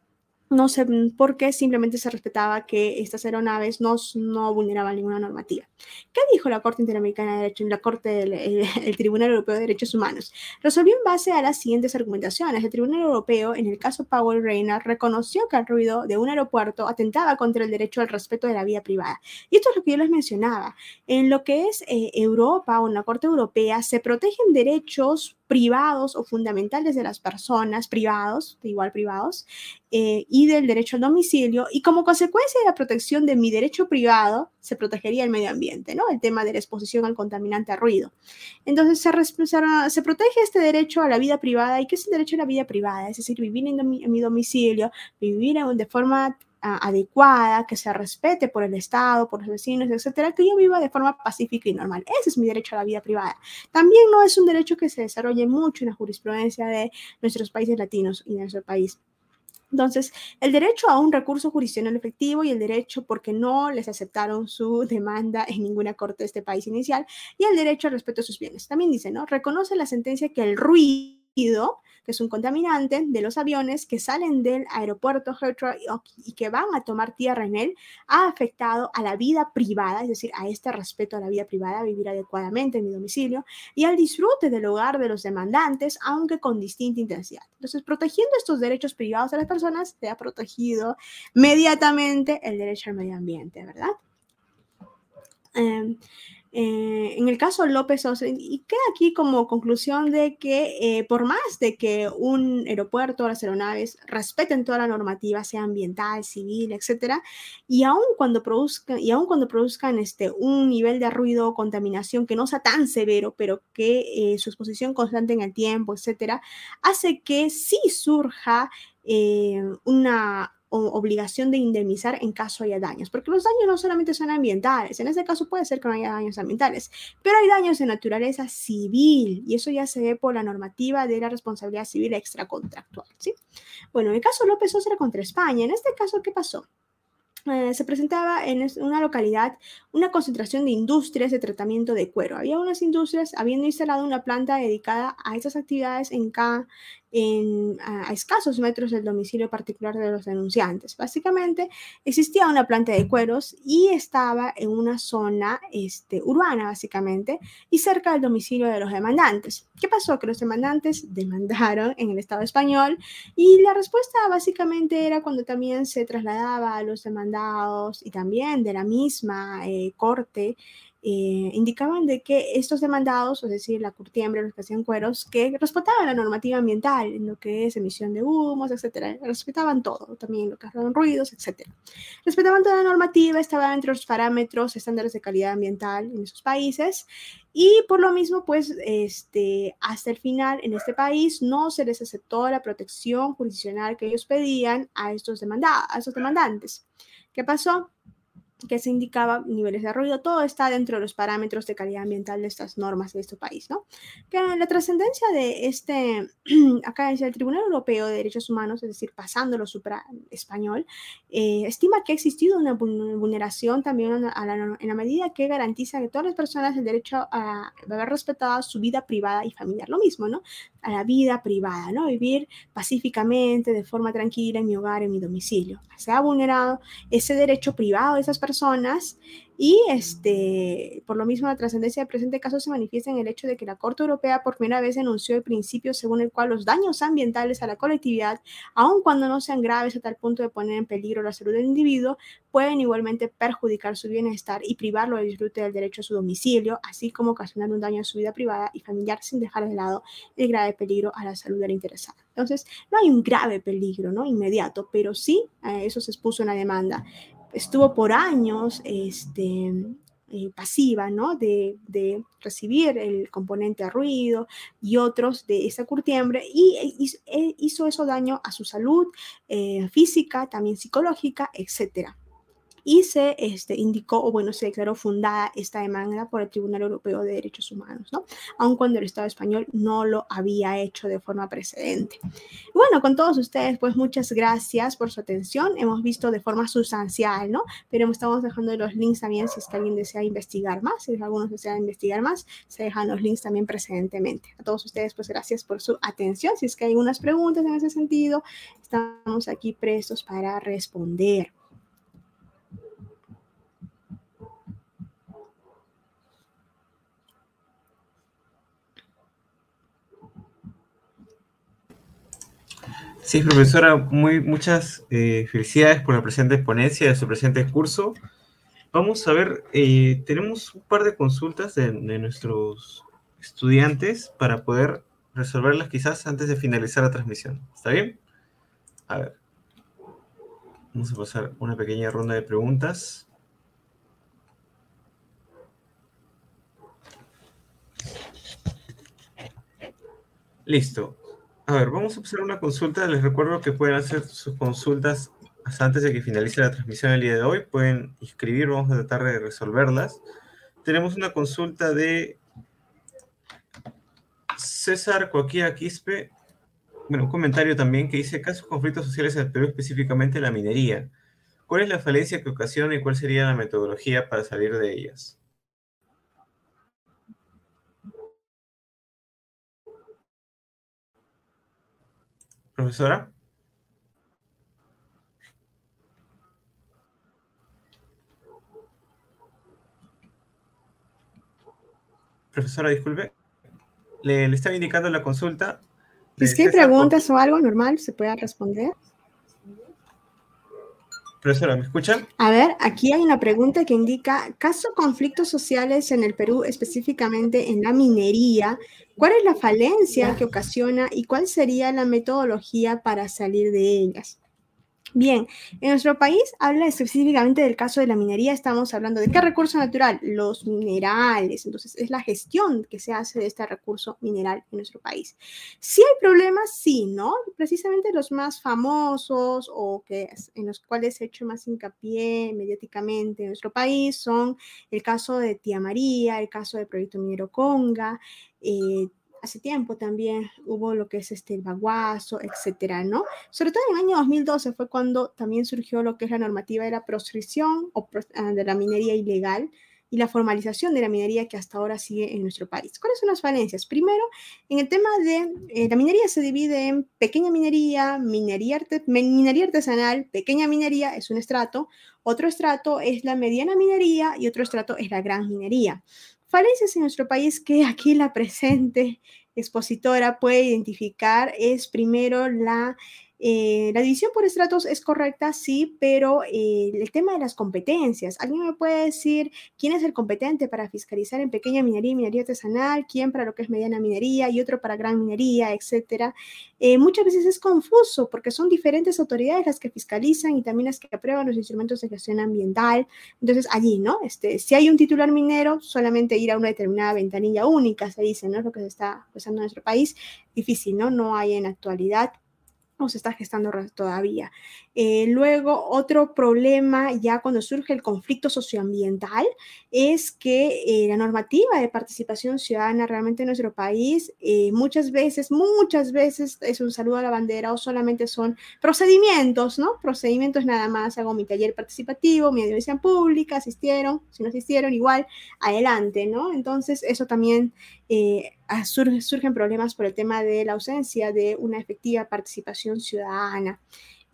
no sé por qué simplemente se respetaba que estas aeronaves no, no vulneraban ninguna normativa. ¿Qué dijo la Corte Interamericana de Derechos, la Corte del <laughs> el, Tribunal Europeo de Derechos Humanos? Resolvió en base a las siguientes argumentaciones. El Tribunal Europeo, en el caso Powell Reina, reconoció que el ruido de un aeropuerto atentaba contra el derecho al respeto de la vida privada. Y esto es lo que yo les mencionaba. En lo que es eh, Europa o en la Corte Europea se protegen derechos privados o fundamentales de las personas, privados, igual privados, eh, y del derecho al domicilio, y como consecuencia de la protección de mi derecho privado, se protegería el medio ambiente, ¿no? El tema de la exposición al contaminante a ruido. Entonces, se, se, protege este derecho a la vida privada, ¿y qué es el derecho a la vida privada? Es decir, vivir en en mi domicilio, vivir de forma adecuada, que se respete por el Estado, por los vecinos, etcétera, que yo viva de forma pacífica y normal. Ese es mi derecho a la vida privada. También no es un derecho que se desarrolle mucho en la jurisprudencia de nuestros países latinos y de nuestro país. Entonces, el derecho a un recurso jurisdiccional efectivo y el derecho porque no les aceptaron su demanda en ninguna corte de este país inicial y el derecho al respeto a sus bienes. También dice, ¿no? Reconoce la sentencia que el ruido que es un contaminante de los aviones que salen del aeropuerto y que van a tomar tierra en él, ha afectado a la vida privada, es decir, a este respeto a la vida privada, vivir adecuadamente en mi domicilio y al disfrute del hogar de los demandantes, aunque con distinta intensidad. Entonces, protegiendo estos derechos privados de las personas, se ha protegido inmediatamente el derecho al medio ambiente, ¿verdad? Eh, eh, en el caso López Osa, y queda aquí como conclusión de que eh, por más de que un aeropuerto, las aeronaves respeten toda la normativa, sea ambiental, civil, etcétera, y aun cuando produzcan, y aun cuando produzcan este, un nivel de ruido o contaminación que no sea tan severo, pero que eh, su exposición constante en el tiempo, etcétera, hace que sí surja una obligación de indemnizar en caso haya daños, porque los daños no solamente son ambientales, en este caso puede ser que no haya daños ambientales, pero hay daños de naturaleza civil y eso ya se ve por la normativa de la responsabilidad civil extracontractual, ¿sí? Bueno, en el caso López Otra contra España, en este caso, ¿qué pasó? Eh, se presentaba en una localidad una concentración de industrias de tratamiento de cuero. Había unas industrias habiendo instalado una planta dedicada a estas actividades en, cada, en, a, escasos metros del domicilio particular de los denunciantes. Básicamente, existía una planta de cueros y estaba en una zona este, urbana, básicamente, y cerca del domicilio de los demandantes. ¿Qué pasó? Que los demandantes demandaron en el Estado español y la respuesta básicamente era cuando también se trasladaba a los demandados y también de la misma eh, corte eh, indicaban de que estos demandados, es decir, la curtiembre, los que hacían cueros, que respetaban la normativa ambiental en lo que es emisión de humos, etcétera, respetaban todo, también lo que eran ruidos, etcétera. Respetaban toda la normativa, estaban entre los parámetros, estándares de calidad ambiental en esos países y por lo mismo, pues, este, hasta el final en este país no se les aceptó la protección jurisdiccional que ellos pedían a estos, demandados, a estos demandantes. ¿Qué pasó? Que se indicaba niveles de ruido, todo está dentro de los parámetros de calidad ambiental de estas normas de este país, ¿no? Que la trascendencia de este, <clears throat> acá dice el Tribunal Europeo de Derechos Humanos, es decir, pasándolo supra español, eh, estima que ha existido una vulneración también en la medida que garantiza que todas las personas el derecho a, haber respetado su vida privada y familiar, lo mismo, ¿no? A la vida privada, ¿no? Vivir pacíficamente, de forma tranquila en mi hogar, en mi domicilio. Se ha vulnerado ese derecho privado de esas personas personas y este, por lo mismo, la trascendencia del presente caso se manifiesta en el hecho de que la Corte Europea por primera vez denunció el principio según el cual los daños ambientales a la colectividad, aun cuando no sean graves a tal punto de poner en peligro la salud del individuo, pueden igualmente perjudicar su bienestar y privarlo del disfrute del derecho a su domicilio, así como ocasionar un daño a su vida privada y familiar sin dejar de lado el grave peligro a la salud del interesado. Entonces, no hay un grave peligro ¿no? inmediato, pero sí eh, eso se expuso en la demanda estuvo por años este, eh, pasiva, ¿no? De, recibir el componente a ruido y otros de esa curtiembre y e, e, hizo, eso daño a su salud eh, física, también psicológica, etcétera y se este, indicó, o bueno, se declaró fundada esta demanda por el Tribunal Europeo de Derechos Humanos, ¿no? Aun cuando el Estado español no lo había hecho de forma precedente. Bueno, con todos ustedes, pues muchas gracias por su atención. Hemos visto de forma sustancial, ¿no? Pero estamos dejando los links también si es que alguien desea investigar más, si algunos desean investigar más, se dejan los links también precedentemente. A todos ustedes, pues gracias por su atención. Si es que hay algunas preguntas en ese sentido, estamos aquí prestos para responder. Sí, profesora, muy, muchas eh, felicidades por la presente ponencia de su presente curso. Vamos a ver, eh, tenemos un par de consultas de, nuestros estudiantes para poder resolverlas quizás antes de finalizar la transmisión. ¿Está bien? A ver. Vamos a pasar una pequeña ronda de preguntas. Listo. A ver, vamos a hacer una consulta. Les recuerdo que pueden hacer sus consultas antes de que finalice la transmisión el día de hoy. Pueden inscribir, vamos a tratar de resolverlas. Tenemos una consulta de César Coaquía Quispe. Bueno, un comentario también que dice, casos conflictos sociales en el Perú, específicamente la minería. ¿Cuál es la falencia que ocasiona y cuál sería la metodología para salir de ellas? Profesora. Profesora, disculpe. Le, estaba indicando la consulta. es que hay preguntas o algo normal, se pueda responder. Profesora, ¿me escuchan? A ver, aquí hay una pregunta que indica, caso conflictos sociales en el Perú, específicamente en la minería, ¿cuál es la falencia que ocasiona y cuál sería la metodología para salir de ellas? Bien, en nuestro país habla específicamente del caso de la minería, estamos hablando de qué recurso natural, los minerales, entonces es la gestión que se hace de este recurso mineral en nuestro país. Si hay problemas, sí, ¿no? Precisamente los más famosos o que en los cuales he hecho más hincapié mediáticamente en nuestro país son el caso de Tía María, el caso del proyecto minero Conga, eh, hace tiempo también hubo lo que es este, el baguazo, etcétera, ¿no? Sobre todo en el año 2012 fue cuando también surgió lo que es la normativa de la proscripción o ah, de la minería ilegal y la formalización de la minería que hasta ahora sigue en nuestro país. ¿Cuáles son las falencias? Primero, en el tema de eh, la minería se divide en pequeña minería, minería, minería artesanal, pequeña minería es un estrato, otro estrato es la mediana minería y otro estrato es la gran minería falencias en nuestro país que aquí la presente expositora puede identificar es primero la eh, la división por estratos es correcta, sí, pero eh, el tema de las competencias. ¿Alguien me puede decir quién es el competente para fiscalizar en pequeña minería y minería artesanal, quién para lo que es mediana minería y otro para gran minería, etcétera? Eh, muchas veces es confuso porque son diferentes autoridades las que fiscalizan y también las que aprueban los instrumentos de gestión ambiental. Entonces, allí, ¿no? Este, si hay un titular minero, solamente ir a una determinada ventanilla única, se dice, ¿no? Lo que se está usando en nuestro país. Difícil, ¿no? No hay en actualidad se está gestando todavía. Eh, luego, otro problema ya cuando surge el conflicto socioambiental es que eh, la normativa de participación ciudadana realmente en nuestro país eh, muchas veces, muchas veces es un saludo a la bandera o solamente son procedimientos, ¿no? Procedimientos nada más, hago mi taller participativo, mi audiencia pública, asistieron, si no asistieron, igual, adelante, ¿no? Entonces, eso también surgen problemas por el tema de la ausencia de una efectiva participación ciudadana.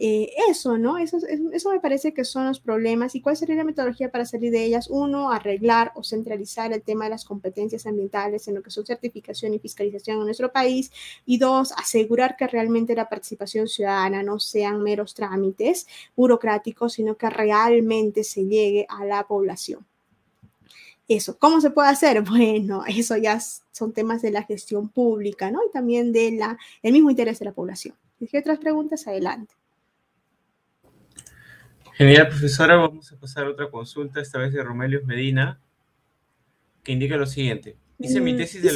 Eh, eso, ¿no? Eso, eso me parece que son los problemas. ¿Y cuál sería la metodología para salir de ellas? Uno, arreglar o centralizar el tema de las competencias ambientales en lo que son certificación y fiscalización en nuestro país. Y dos, asegurar que realmente la participación ciudadana no sean meros trámites burocráticos, sino que realmente se llegue a la población. Eso, ¿cómo se puede hacer? <laughs> Bueno, eso ya son temas de la gestión pública, ¿no? Y también del el mismo interés de la población. Si otras preguntas, adelante. Genial, profesora. Vamos a pasar a otra consulta, esta vez de Romelio Medina, que indica lo siguiente. Dice mi mm, tesis de,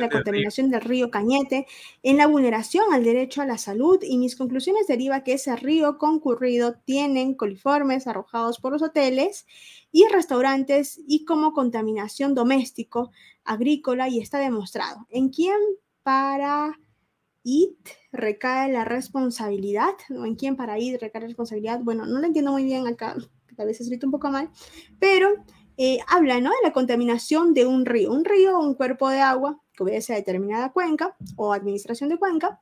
la, contaminación del río Cañete en la vulneración al derecho a la salud y mis conclusiones deriva que ese río concurrido tienen coliformes arrojados por los hoteles y restaurantes y como contaminación doméstico, agrícola y está demostrado. ¿En quién para IT recae la responsabilidad? ¿En quién para IT recae la responsabilidad? Bueno, no lo entiendo muy bien acá, tal vez escrito un poco mal, pero eh, habla ¿no? de la contaminación de un río. Un río, un cuerpo de agua que obedece a determinada cuenca o administración de cuenca,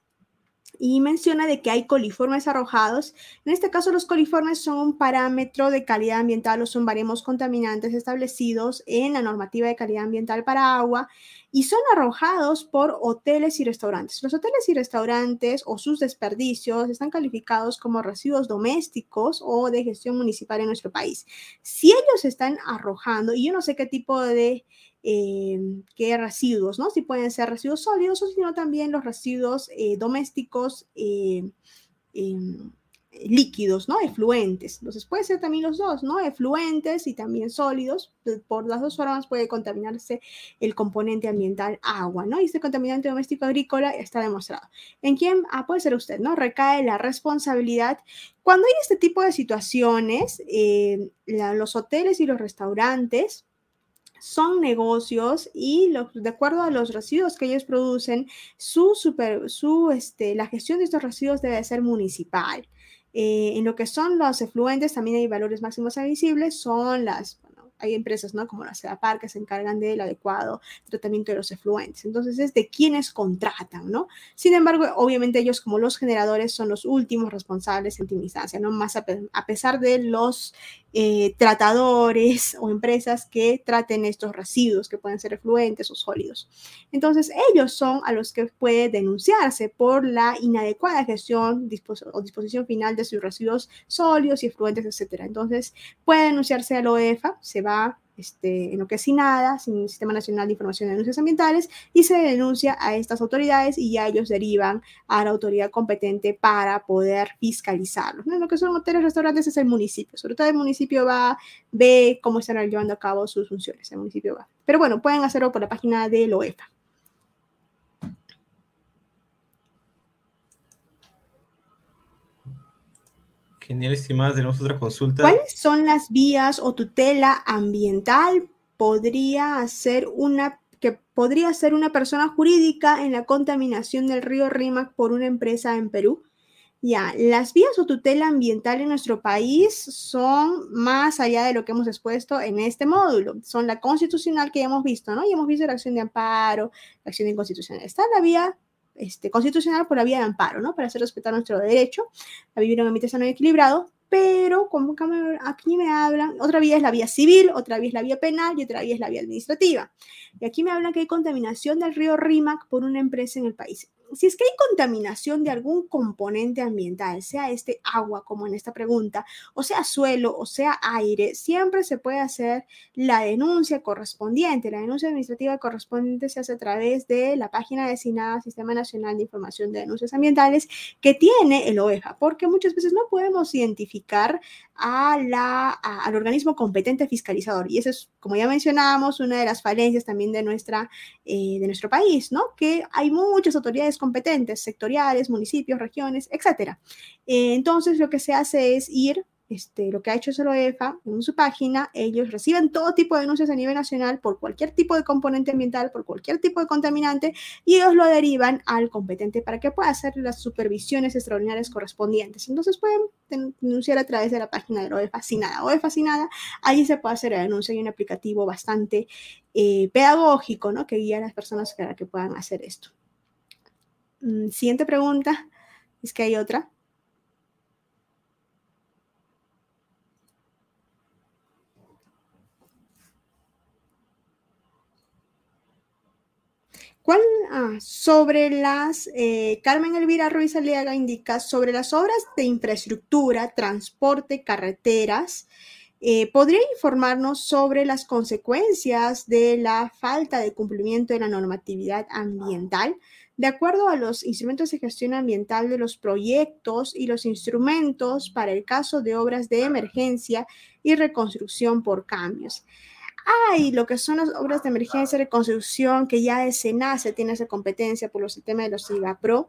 y menciona de que hay coliformes arrojados. En este caso, los coliformes son un parámetro de calidad ambiental o son baremos contaminantes establecidos en la normativa de calidad ambiental para agua y son arrojados por hoteles y restaurantes. Los hoteles y restaurantes o sus desperdicios están calificados como residuos domésticos o de gestión municipal en nuestro país. Si ellos están arrojando, y yo no sé qué tipo de eh, que residuos, ¿no? Si pueden ser residuos sólidos o sino también los residuos eh, domésticos eh, em, líquidos, ¿no? Efluentes. Entonces puede ser también los dos, ¿no? Efluentes y también sólidos. Por las dos formas puede contaminarse el componente ambiental agua, ¿no? Y este contaminante doméstico agrícola está demostrado. ¿En quién? Ah, puede ser usted, ¿no? Recae la responsabilidad. Cuando hay este tipo de situaciones, los hoteles y los restaurantes son negocios y de acuerdo a los residuos que ellos producen, su, super, su este, la gestión de estos residuos debe ser municipal. Eh, en lo que son los efluentes, también hay valores máximos admisibles, son las hay empresas, ¿no? Como la CEDAPAR que se encargan del adecuado tratamiento de los efluentes. Entonces, es de quienes contratan, ¿no? Sin embargo, obviamente ellos como los generadores son los últimos responsables en última instancia, ¿no? Más a, pesar de los eh, tratadores o empresas que traten estos residuos que pueden ser efluentes o sólidos. Entonces, ellos son a los que puede denunciarse por la inadecuada gestión o disposición final de sus residuos sólidos y efluentes, etcétera. Entonces, puede denunciarse a la OEFA, se va este, en lo que es nada sin Sistema Nacional de Información de Denuncias Ambientales, y se denuncia a estas autoridades y ya ellos derivan a la autoridad competente para poder fiscalizarlos. Lo que son hoteles, restaurantes es el municipio, sobre todo el municipio va, ve cómo están llevando a cabo sus funciones, el municipio va. Pero bueno, pueden hacerlo por la página de OEFA. Genial, estimada, tenemos otra consulta. ¿Cuáles son las vías o tutela ambiental? Podría ser una que podría ser una persona jurídica en la contaminación del río Rímac por una empresa en Perú. Ya, las vías o tutela ambiental en nuestro país son más allá de lo que hemos expuesto en este módulo. Son la constitucional que ya hemos visto, ¿no? Y hemos visto la acción de amparo, la acción de inconstitucional. Está la vía este, constitucional por la vía de amparo, ¿no? Para hacer respetar nuestro derecho a vivir en un ambiente sano y equilibrado, pero como aquí me hablan, otra vía es la vía civil, otra vía es la vía penal y otra vía es la vía administrativa. Y aquí me hablan que hay contaminación del río Rímac por una empresa en el país si es que hay contaminación de algún componente ambiental, sea este agua, como en esta pregunta, o sea suelo, o sea aire, siempre se puede hacer la denuncia correspondiente. La denuncia administrativa correspondiente se hace a través de la página designada Sistema Nacional de Información de Denuncias Ambientales que tiene el OEFA, porque muchas veces no podemos identificar a la, al organismo competente fiscalizador. Y eso es, como ya mencionábamos, una de las falencias también de, nuestra, eh, de nuestro país, ¿no? Que hay muchas autoridades competentes, sectoriales, municipios, regiones, etcétera. Eh, entonces, lo que se hace es ir este, lo que ha hecho EFA en su página, ellos reciben todo tipo de denuncias a nivel nacional por cualquier tipo de componente ambiental, por cualquier tipo de contaminante, y ellos lo derivan al competente para que pueda hacer las supervisiones extraordinarias correspondientes. Entonces pueden denunciar a través de la página de OEFA sin nada. OEFA sin nada, ahí se puede hacer la denuncia y un aplicativo bastante eh, pedagógico, ¿no? Que guía a las personas para que puedan hacer esto. Mm, siguiente pregunta. Es que hay otra. ¿Cuál? Ah, sobre las, eh, Carmen Elvira Ruiz Aliaga indica sobre las obras de infraestructura, transporte, carreteras. Eh, ¿Podría informarnos sobre las consecuencias de la falta de cumplimiento de la normatividad ambiental? De acuerdo a los instrumentos de gestión ambiental de los proyectos y los instrumentos para el caso de obras de emergencia y reconstrucción por cambios hay lo que son las obras de emergencia y reconstrucción, que ya es SENACE, tiene esa competencia por los sistemas de los IGAPRO.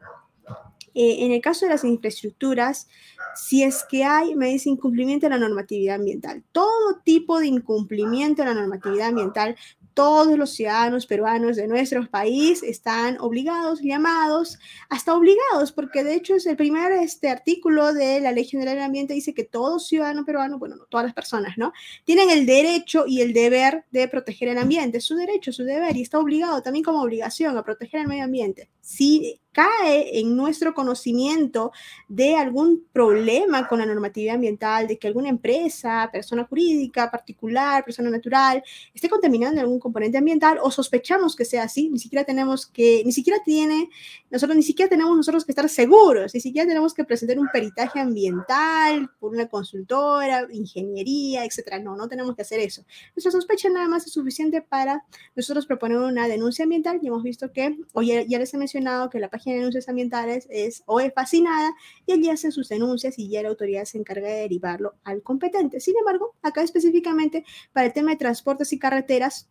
Eh, en el caso de las infraestructuras, si es que hay, me dice, incumplimiento de la normatividad ambiental. Todo tipo de incumplimiento de la normatividad ambiental todos los ciudadanos peruanos de nuestro país están obligados, llamados, hasta obligados, porque de hecho es el primer este artículo de la Ley General del Ambiente dice que todo ciudadano peruano, bueno, no todas las personas, ¿no? Tienen el derecho y el deber de proteger el ambiente, su derecho, su deber, y está obligado también como obligación a proteger el medio ambiente. Si cae en nuestro conocimiento de algún problema con la normatividad ambiental, de que alguna empresa, persona jurídica, particular, persona natural, esté contaminando algún componente ambiental o sospechamos que sea así, ni siquiera tenemos que, ni siquiera tiene, nosotros ni siquiera tenemos nosotros que estar seguros, ni siquiera tenemos que presentar un peritaje ambiental por una consultora, ingeniería, etcétera. No, no tenemos que hacer eso. Nuestra sospecha nada más es suficiente para nosotros proponer una denuncia ambiental y hemos visto que, hoy ya, ya les he mencionado que la página de denuncias ambientales es OE fascinada y allí hacen sus denuncias y ya la autoridad se encarga de derivarlo al competente. Sin embargo, acá específicamente para el tema de transportes y carreteras,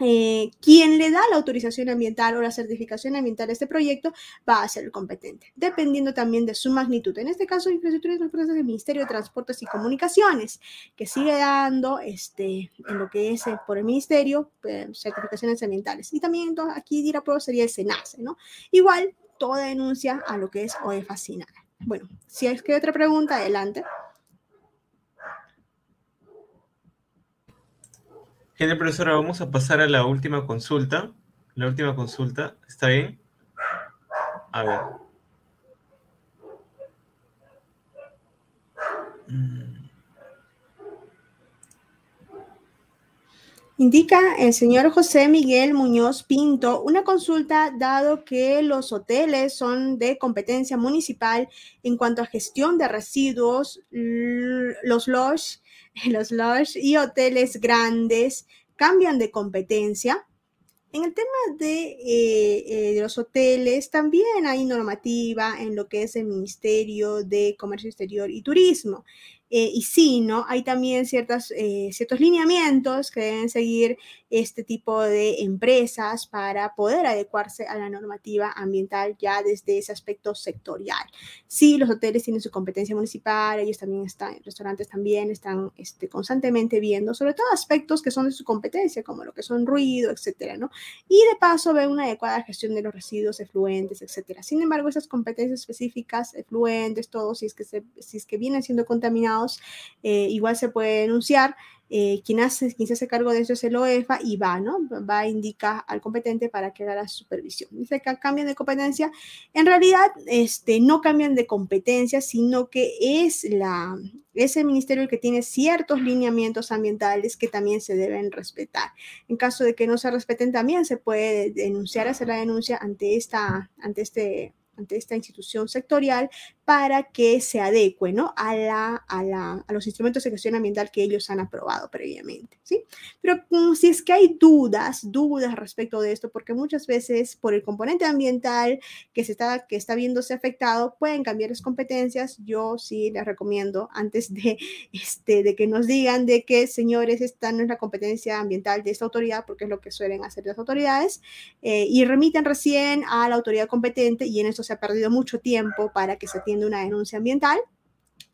eh, quien le da la autorización ambiental o la certificación ambiental a este proyecto va a ser el competente, dependiendo también de su magnitud. En este caso, infraestructura y transportes del Ministerio de Transportes y Comunicaciones, que sigue dando este, en lo que es eh, por el Ministerio eh, certificaciones ambientales. Y también aquí dirá pro sería el SENACE, ¿no? Igual, toda denuncia a lo que es OE fascinada. Bueno, si es que hay otra pregunta, adelante. Genial, profesora, vamos a pasar a la última consulta. La última consulta, ¿está bien? A ver. Indica el señor José Miguel Muñoz Pinto una consulta dado que los hoteles son de competencia municipal en cuanto a gestión de residuos, los lodge, <laughs> los lodge y hoteles grandes cambian de competencia. En el tema de, eh, eh, de, los hoteles, también hay normativa en lo que es el Ministerio de Comercio Exterior y Turismo. Eh, y sí, ¿no? Hay también ciertas, ciertos lineamientos que deben seguir este tipo de empresas para poder adecuarse a la normativa ambiental ya desde ese aspecto sectorial. Sí, los hoteles tienen su competencia municipal, ellos también están, restaurantes también están este, constantemente viendo, sobre todo aspectos que son de su competencia, como lo que son ruido, etcétera, ¿no? Y de paso ven una adecuada gestión de los residuos efluentes, etcétera. Sin embargo, esas competencias específicas, efluentes, todo, si es que, si es que vienen siendo contaminados, eh, igual se puede denunciar. Eh, quien, hace, quien se hace cargo de eso es el OEFA y va, ¿no? Va a indicar al competente para que haga la supervisión. Dice que cambian de competencia. En realidad, este, no cambian de competencia, sino que es, la, es el ministerio el que tiene ciertos lineamientos ambientales que también se deben respetar. En caso de que no se respeten, también se puede denunciar, hacer la denuncia ante, esta, ante este ante esta institución sectorial para que se adecue ¿no? a, la, a, la, a, los instrumentos de gestión ambiental que ellos han aprobado previamente. ¿sí? Pero um, si es que hay dudas, dudas respecto de esto, porque muchas veces por el componente ambiental que, se está, que está viéndose afectado, pueden cambiar las competencias. Yo sí les recomiendo, antes de, este, de que nos digan de que, señores, esta no es la competencia ambiental de esta autoridad, porque es lo que suelen hacer las autoridades, eh, y remiten recién a la autoridad competente y en eso se ha perdido mucho tiempo para que se atienda una denuncia ambiental,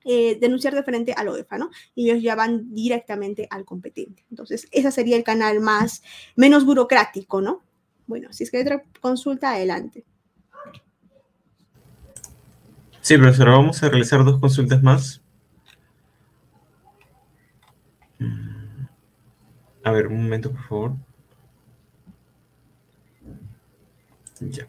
eh, denunciar de frente al OEFA, ¿no? Y ellos ya van directamente al competente. Entonces, ese sería el canal más, menos burocrático, ¿no? Bueno, si es que hay otra consulta, adelante. Sí, profesora, vamos a realizar dos consultas más. A ver, un momento, por favor. Ya.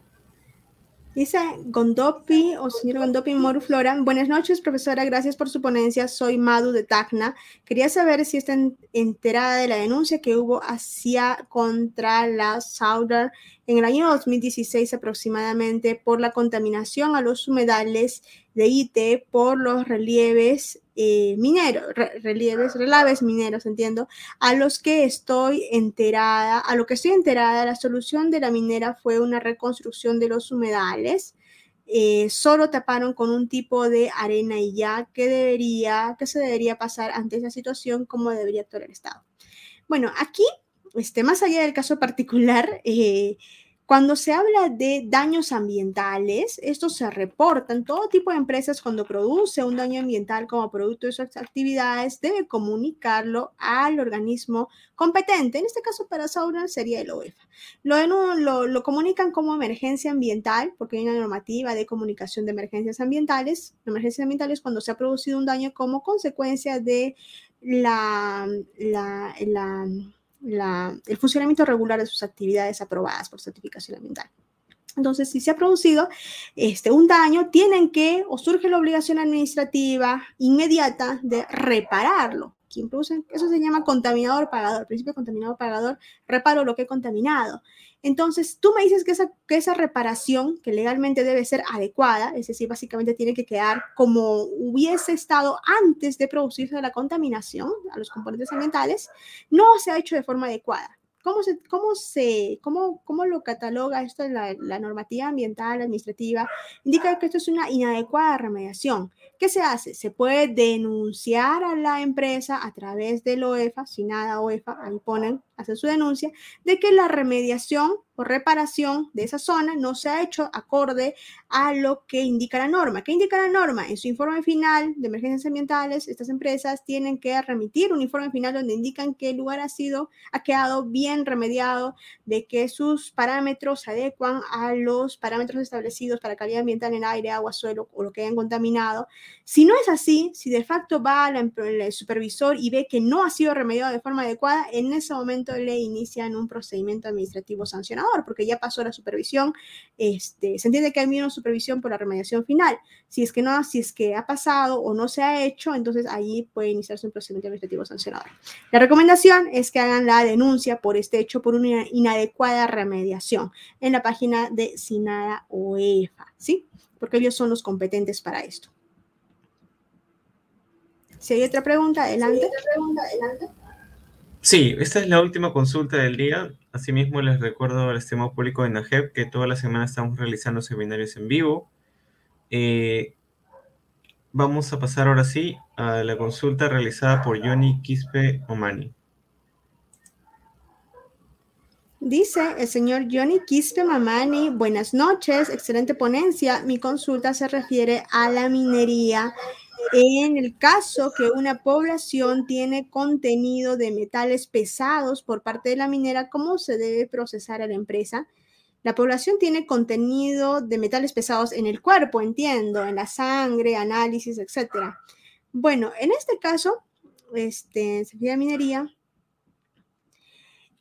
Dice Gondopi o señor Gondopi Moruflora. Buenas noches, profesora. Gracias por su ponencia. Soy Madu de Tacna. Quería saber si está enterada de la denuncia que hubo hacia contra la Sauder en el año 2016 aproximadamente por la contaminación a los humedales de IT por los relieves eh, mineros, relieves, relaves mineros, entiendo, a los que estoy enterada, a lo que estoy enterada, la solución de la minera fue una reconstrucción de los humedales. Eh, solo taparon con un tipo de arena y ya, ¿qué debería, qué se debería pasar ante esa situación? ¿Cómo debería actuar el Estado? Bueno, aquí, este, más allá del caso particular, eh, cuando se habla de daños ambientales, estos se reportan. Todo tipo de empresas cuando produce un daño ambiental como producto de sus actividades debe comunicarlo al organismo competente. En este caso para Sauron sería el OEFA. Lo, lo, comunican como emergencia ambiental porque hay una normativa de comunicación de emergencias ambientales. Emergencias ambientales cuando se ha producido un daño como consecuencia de la el funcionamiento regular de sus actividades aprobadas por certificación ambiental. Entonces, si se ha producido este, un daño, tienen que, o surge la obligación administrativa inmediata de repararlo. Quien produce, eso se llama contaminador pagador, principio contaminador pagador, reparo lo que he contaminado. Entonces, tú me dices que esa, reparación, que legalmente debe ser adecuada, es decir, básicamente tiene que quedar como hubiese estado antes de producirse la contaminación a los componentes ambientales, no se ha hecho de forma adecuada. ¿Cómo, se, cómo, se, cómo, cómo lo cataloga esto en la, normativa ambiental administrativa? Indica que esto es una inadecuada remediación. ¿Qué se hace? Se puede denunciar a la empresa a través del OEFA, si nada OEFA, ahí ponen hacer su denuncia de que la remediación o reparación de esa zona no se ha hecho acorde a lo que indica la norma. ¿Qué indica la norma? En su informe final de emergencias ambientales, estas empresas tienen que remitir un informe final donde indican que el lugar ha sido, ha quedado bien remediado, de que sus parámetros se adecuan a los parámetros establecidos para calidad ambiental en aire, agua, suelo o lo que hayan contaminado. Si no es así, si de facto va al supervisor y ve que no ha sido remediado de forma adecuada, en ese momento le inician un procedimiento administrativo porque ya pasó la supervisión, este, se entiende que hay menos supervisión por la remediación final. Si es que no, si es que ha pasado o no se ha hecho, entonces allí puede iniciarse un procedimiento administrativo sancionador. La recomendación es que hagan la denuncia por este hecho por una inadecuada remediación en la página de SINADA o EFA, ¿sí? Porque ellos son los competentes para esto. Si hay otra pregunta, adelante. otra pregunta, adelante. Sí, esta es la última consulta del día. Asimismo, les recuerdo al estimado público de NAGEP que toda la semana estamos realizando seminarios en vivo. Eh, vamos a pasar ahora sí a la consulta realizada por Johnny Quispe Omani. Dice el señor Johnny Quispe Mamani, buenas noches, excelente ponencia. Mi consulta se refiere a la minería en el caso que una población tiene contenido de metales pesados por parte de la minera, ¿cómo se debe procesar a la empresa? La población tiene contenido de metales pesados en el cuerpo, entiendo, en la sangre, análisis, etc. Bueno, en este caso, este, se minería,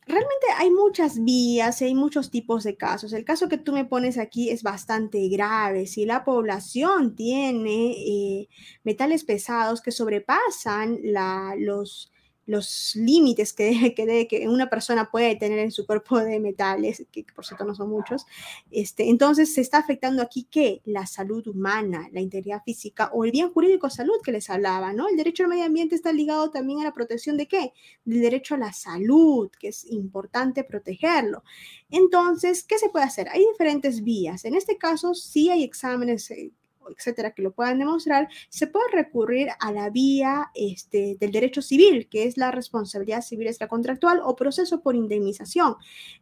realmente hay muchas vías, hay muchos tipos de casos. El caso que tú me pones aquí es bastante grave. Si la población tiene eh, metales pesados que sobrepasan la, los los límites que, que, que, una persona puede tener en su cuerpo de metales, que por cierto no son muchos, este, entonces se está afectando aquí que la salud humana, la integridad física o el bien jurídico salud que les hablaba, ¿no? El derecho al medio ambiente está ligado también a la protección de qué? Del derecho a la salud, que es importante protegerlo. Entonces, ¿qué se puede hacer? Hay diferentes vías. En este caso, sí hay exámenes eh, etcétera, que lo puedan demostrar, se puede recurrir a la vía este, del derecho civil, que es la responsabilidad civil extracontractual o proceso por indemnización.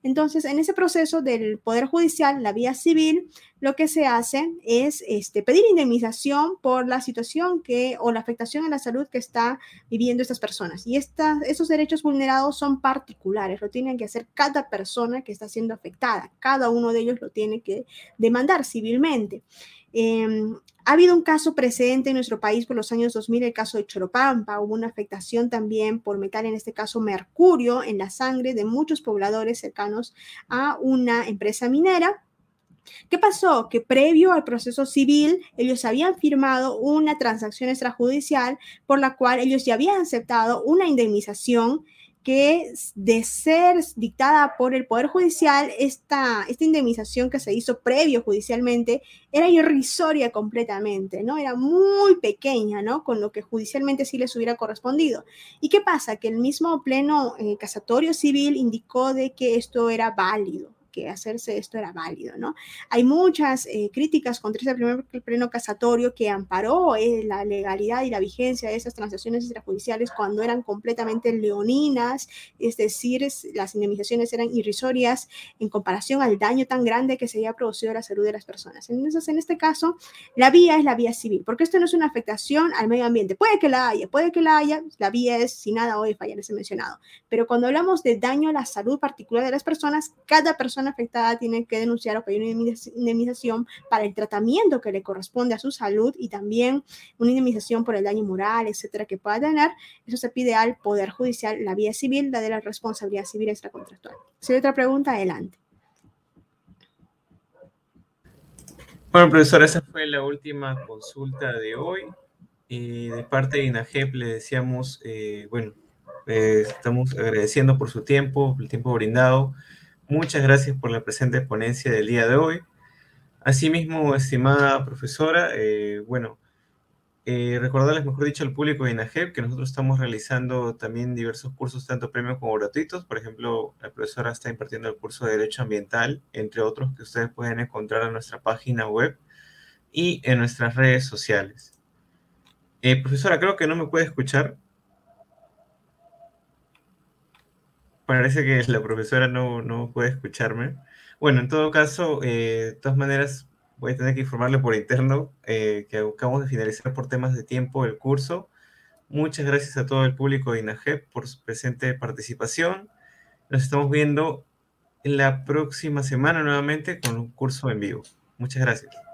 Entonces, en ese proceso del Poder Judicial, la vía civil, lo que se hace es este, pedir indemnización por la situación que o la afectación en la salud que está viviendo estas personas. Y estas, esos derechos vulnerados son particulares, lo tienen que hacer cada persona que está siendo afectada. Cada uno de ellos lo tiene que demandar civilmente. Em, ha habido un caso precedente en nuestro país por los años 2000, el caso de Choropampa. Hubo una afectación también por metal, en este caso mercurio, en la sangre de muchos pobladores cercanos a una empresa minera ¿Qué pasó? Que previo al proceso civil, ellos habían firmado una transacción extrajudicial por la cual ellos ya habían aceptado una indemnización que de ser dictada por el Poder Judicial, esta, esta indemnización que se hizo previo judicialmente era irrisoria completamente, ¿no? Era muy pequeña, ¿no? Con lo que judicialmente sí les hubiera correspondido. ¿Y qué pasa? Que el mismo pleno eh, casatorio civil indicó de que esto era válido, que hacerse esto era válido, ¿no? Hay muchas eh, críticas contra ese primer pleno casatorio que amparó eh, la legalidad y la vigencia de esas transacciones extrajudiciales cuando eran completamente leoninas, es decir, las indemnizaciones eran irrisorias en comparación al daño tan grande que se había producido a la salud de las personas. Entonces, en este caso, la vía es la vía civil, porque esto no es una afectación al medio ambiente. Puede que la haya, puede que la haya, la vía es si nada hoy falla, les he mencionado. Pero cuando hablamos de daño a la salud particular de las personas, cada persona afectada tiene que denunciar o pedir una indemnización para el tratamiento que le corresponde a su salud y también una indemnización por el daño moral, etcétera, que pueda tener. Eso se pide al Poder Judicial, la vía civil, la de la responsabilidad civil extracontractual. Si hay otra pregunta, adelante. Bueno, profesor, esa fue la última consulta de hoy. Y de parte de INAGEP le decíamos, eh, bueno, eh, estamos agradeciendo por su tiempo, el tiempo brindado. Muchas gracias por la presente ponencia del día de hoy. Asimismo, estimada profesora, eh, bueno, eh, recordarles, mejor dicho, al público de INAGEP que nosotros estamos realizando también diversos cursos, tanto premios como gratuitos. Por ejemplo, la profesora está impartiendo el curso de Derecho Ambiental, entre otros que ustedes pueden encontrar en nuestra página web y en nuestras redes sociales. Eh, profesora, creo que no me puede escuchar. Parece que la profesora no, no puede escucharme. Bueno, en todo caso, eh, de todas maneras, voy a tener que informarle por interno eh, que acabamos de finalizar por temas de tiempo el curso. Muchas gracias a todo el público de INAGEP por su presente participación. Nos estamos viendo en la próxima semana nuevamente con un curso en vivo. Muchas gracias.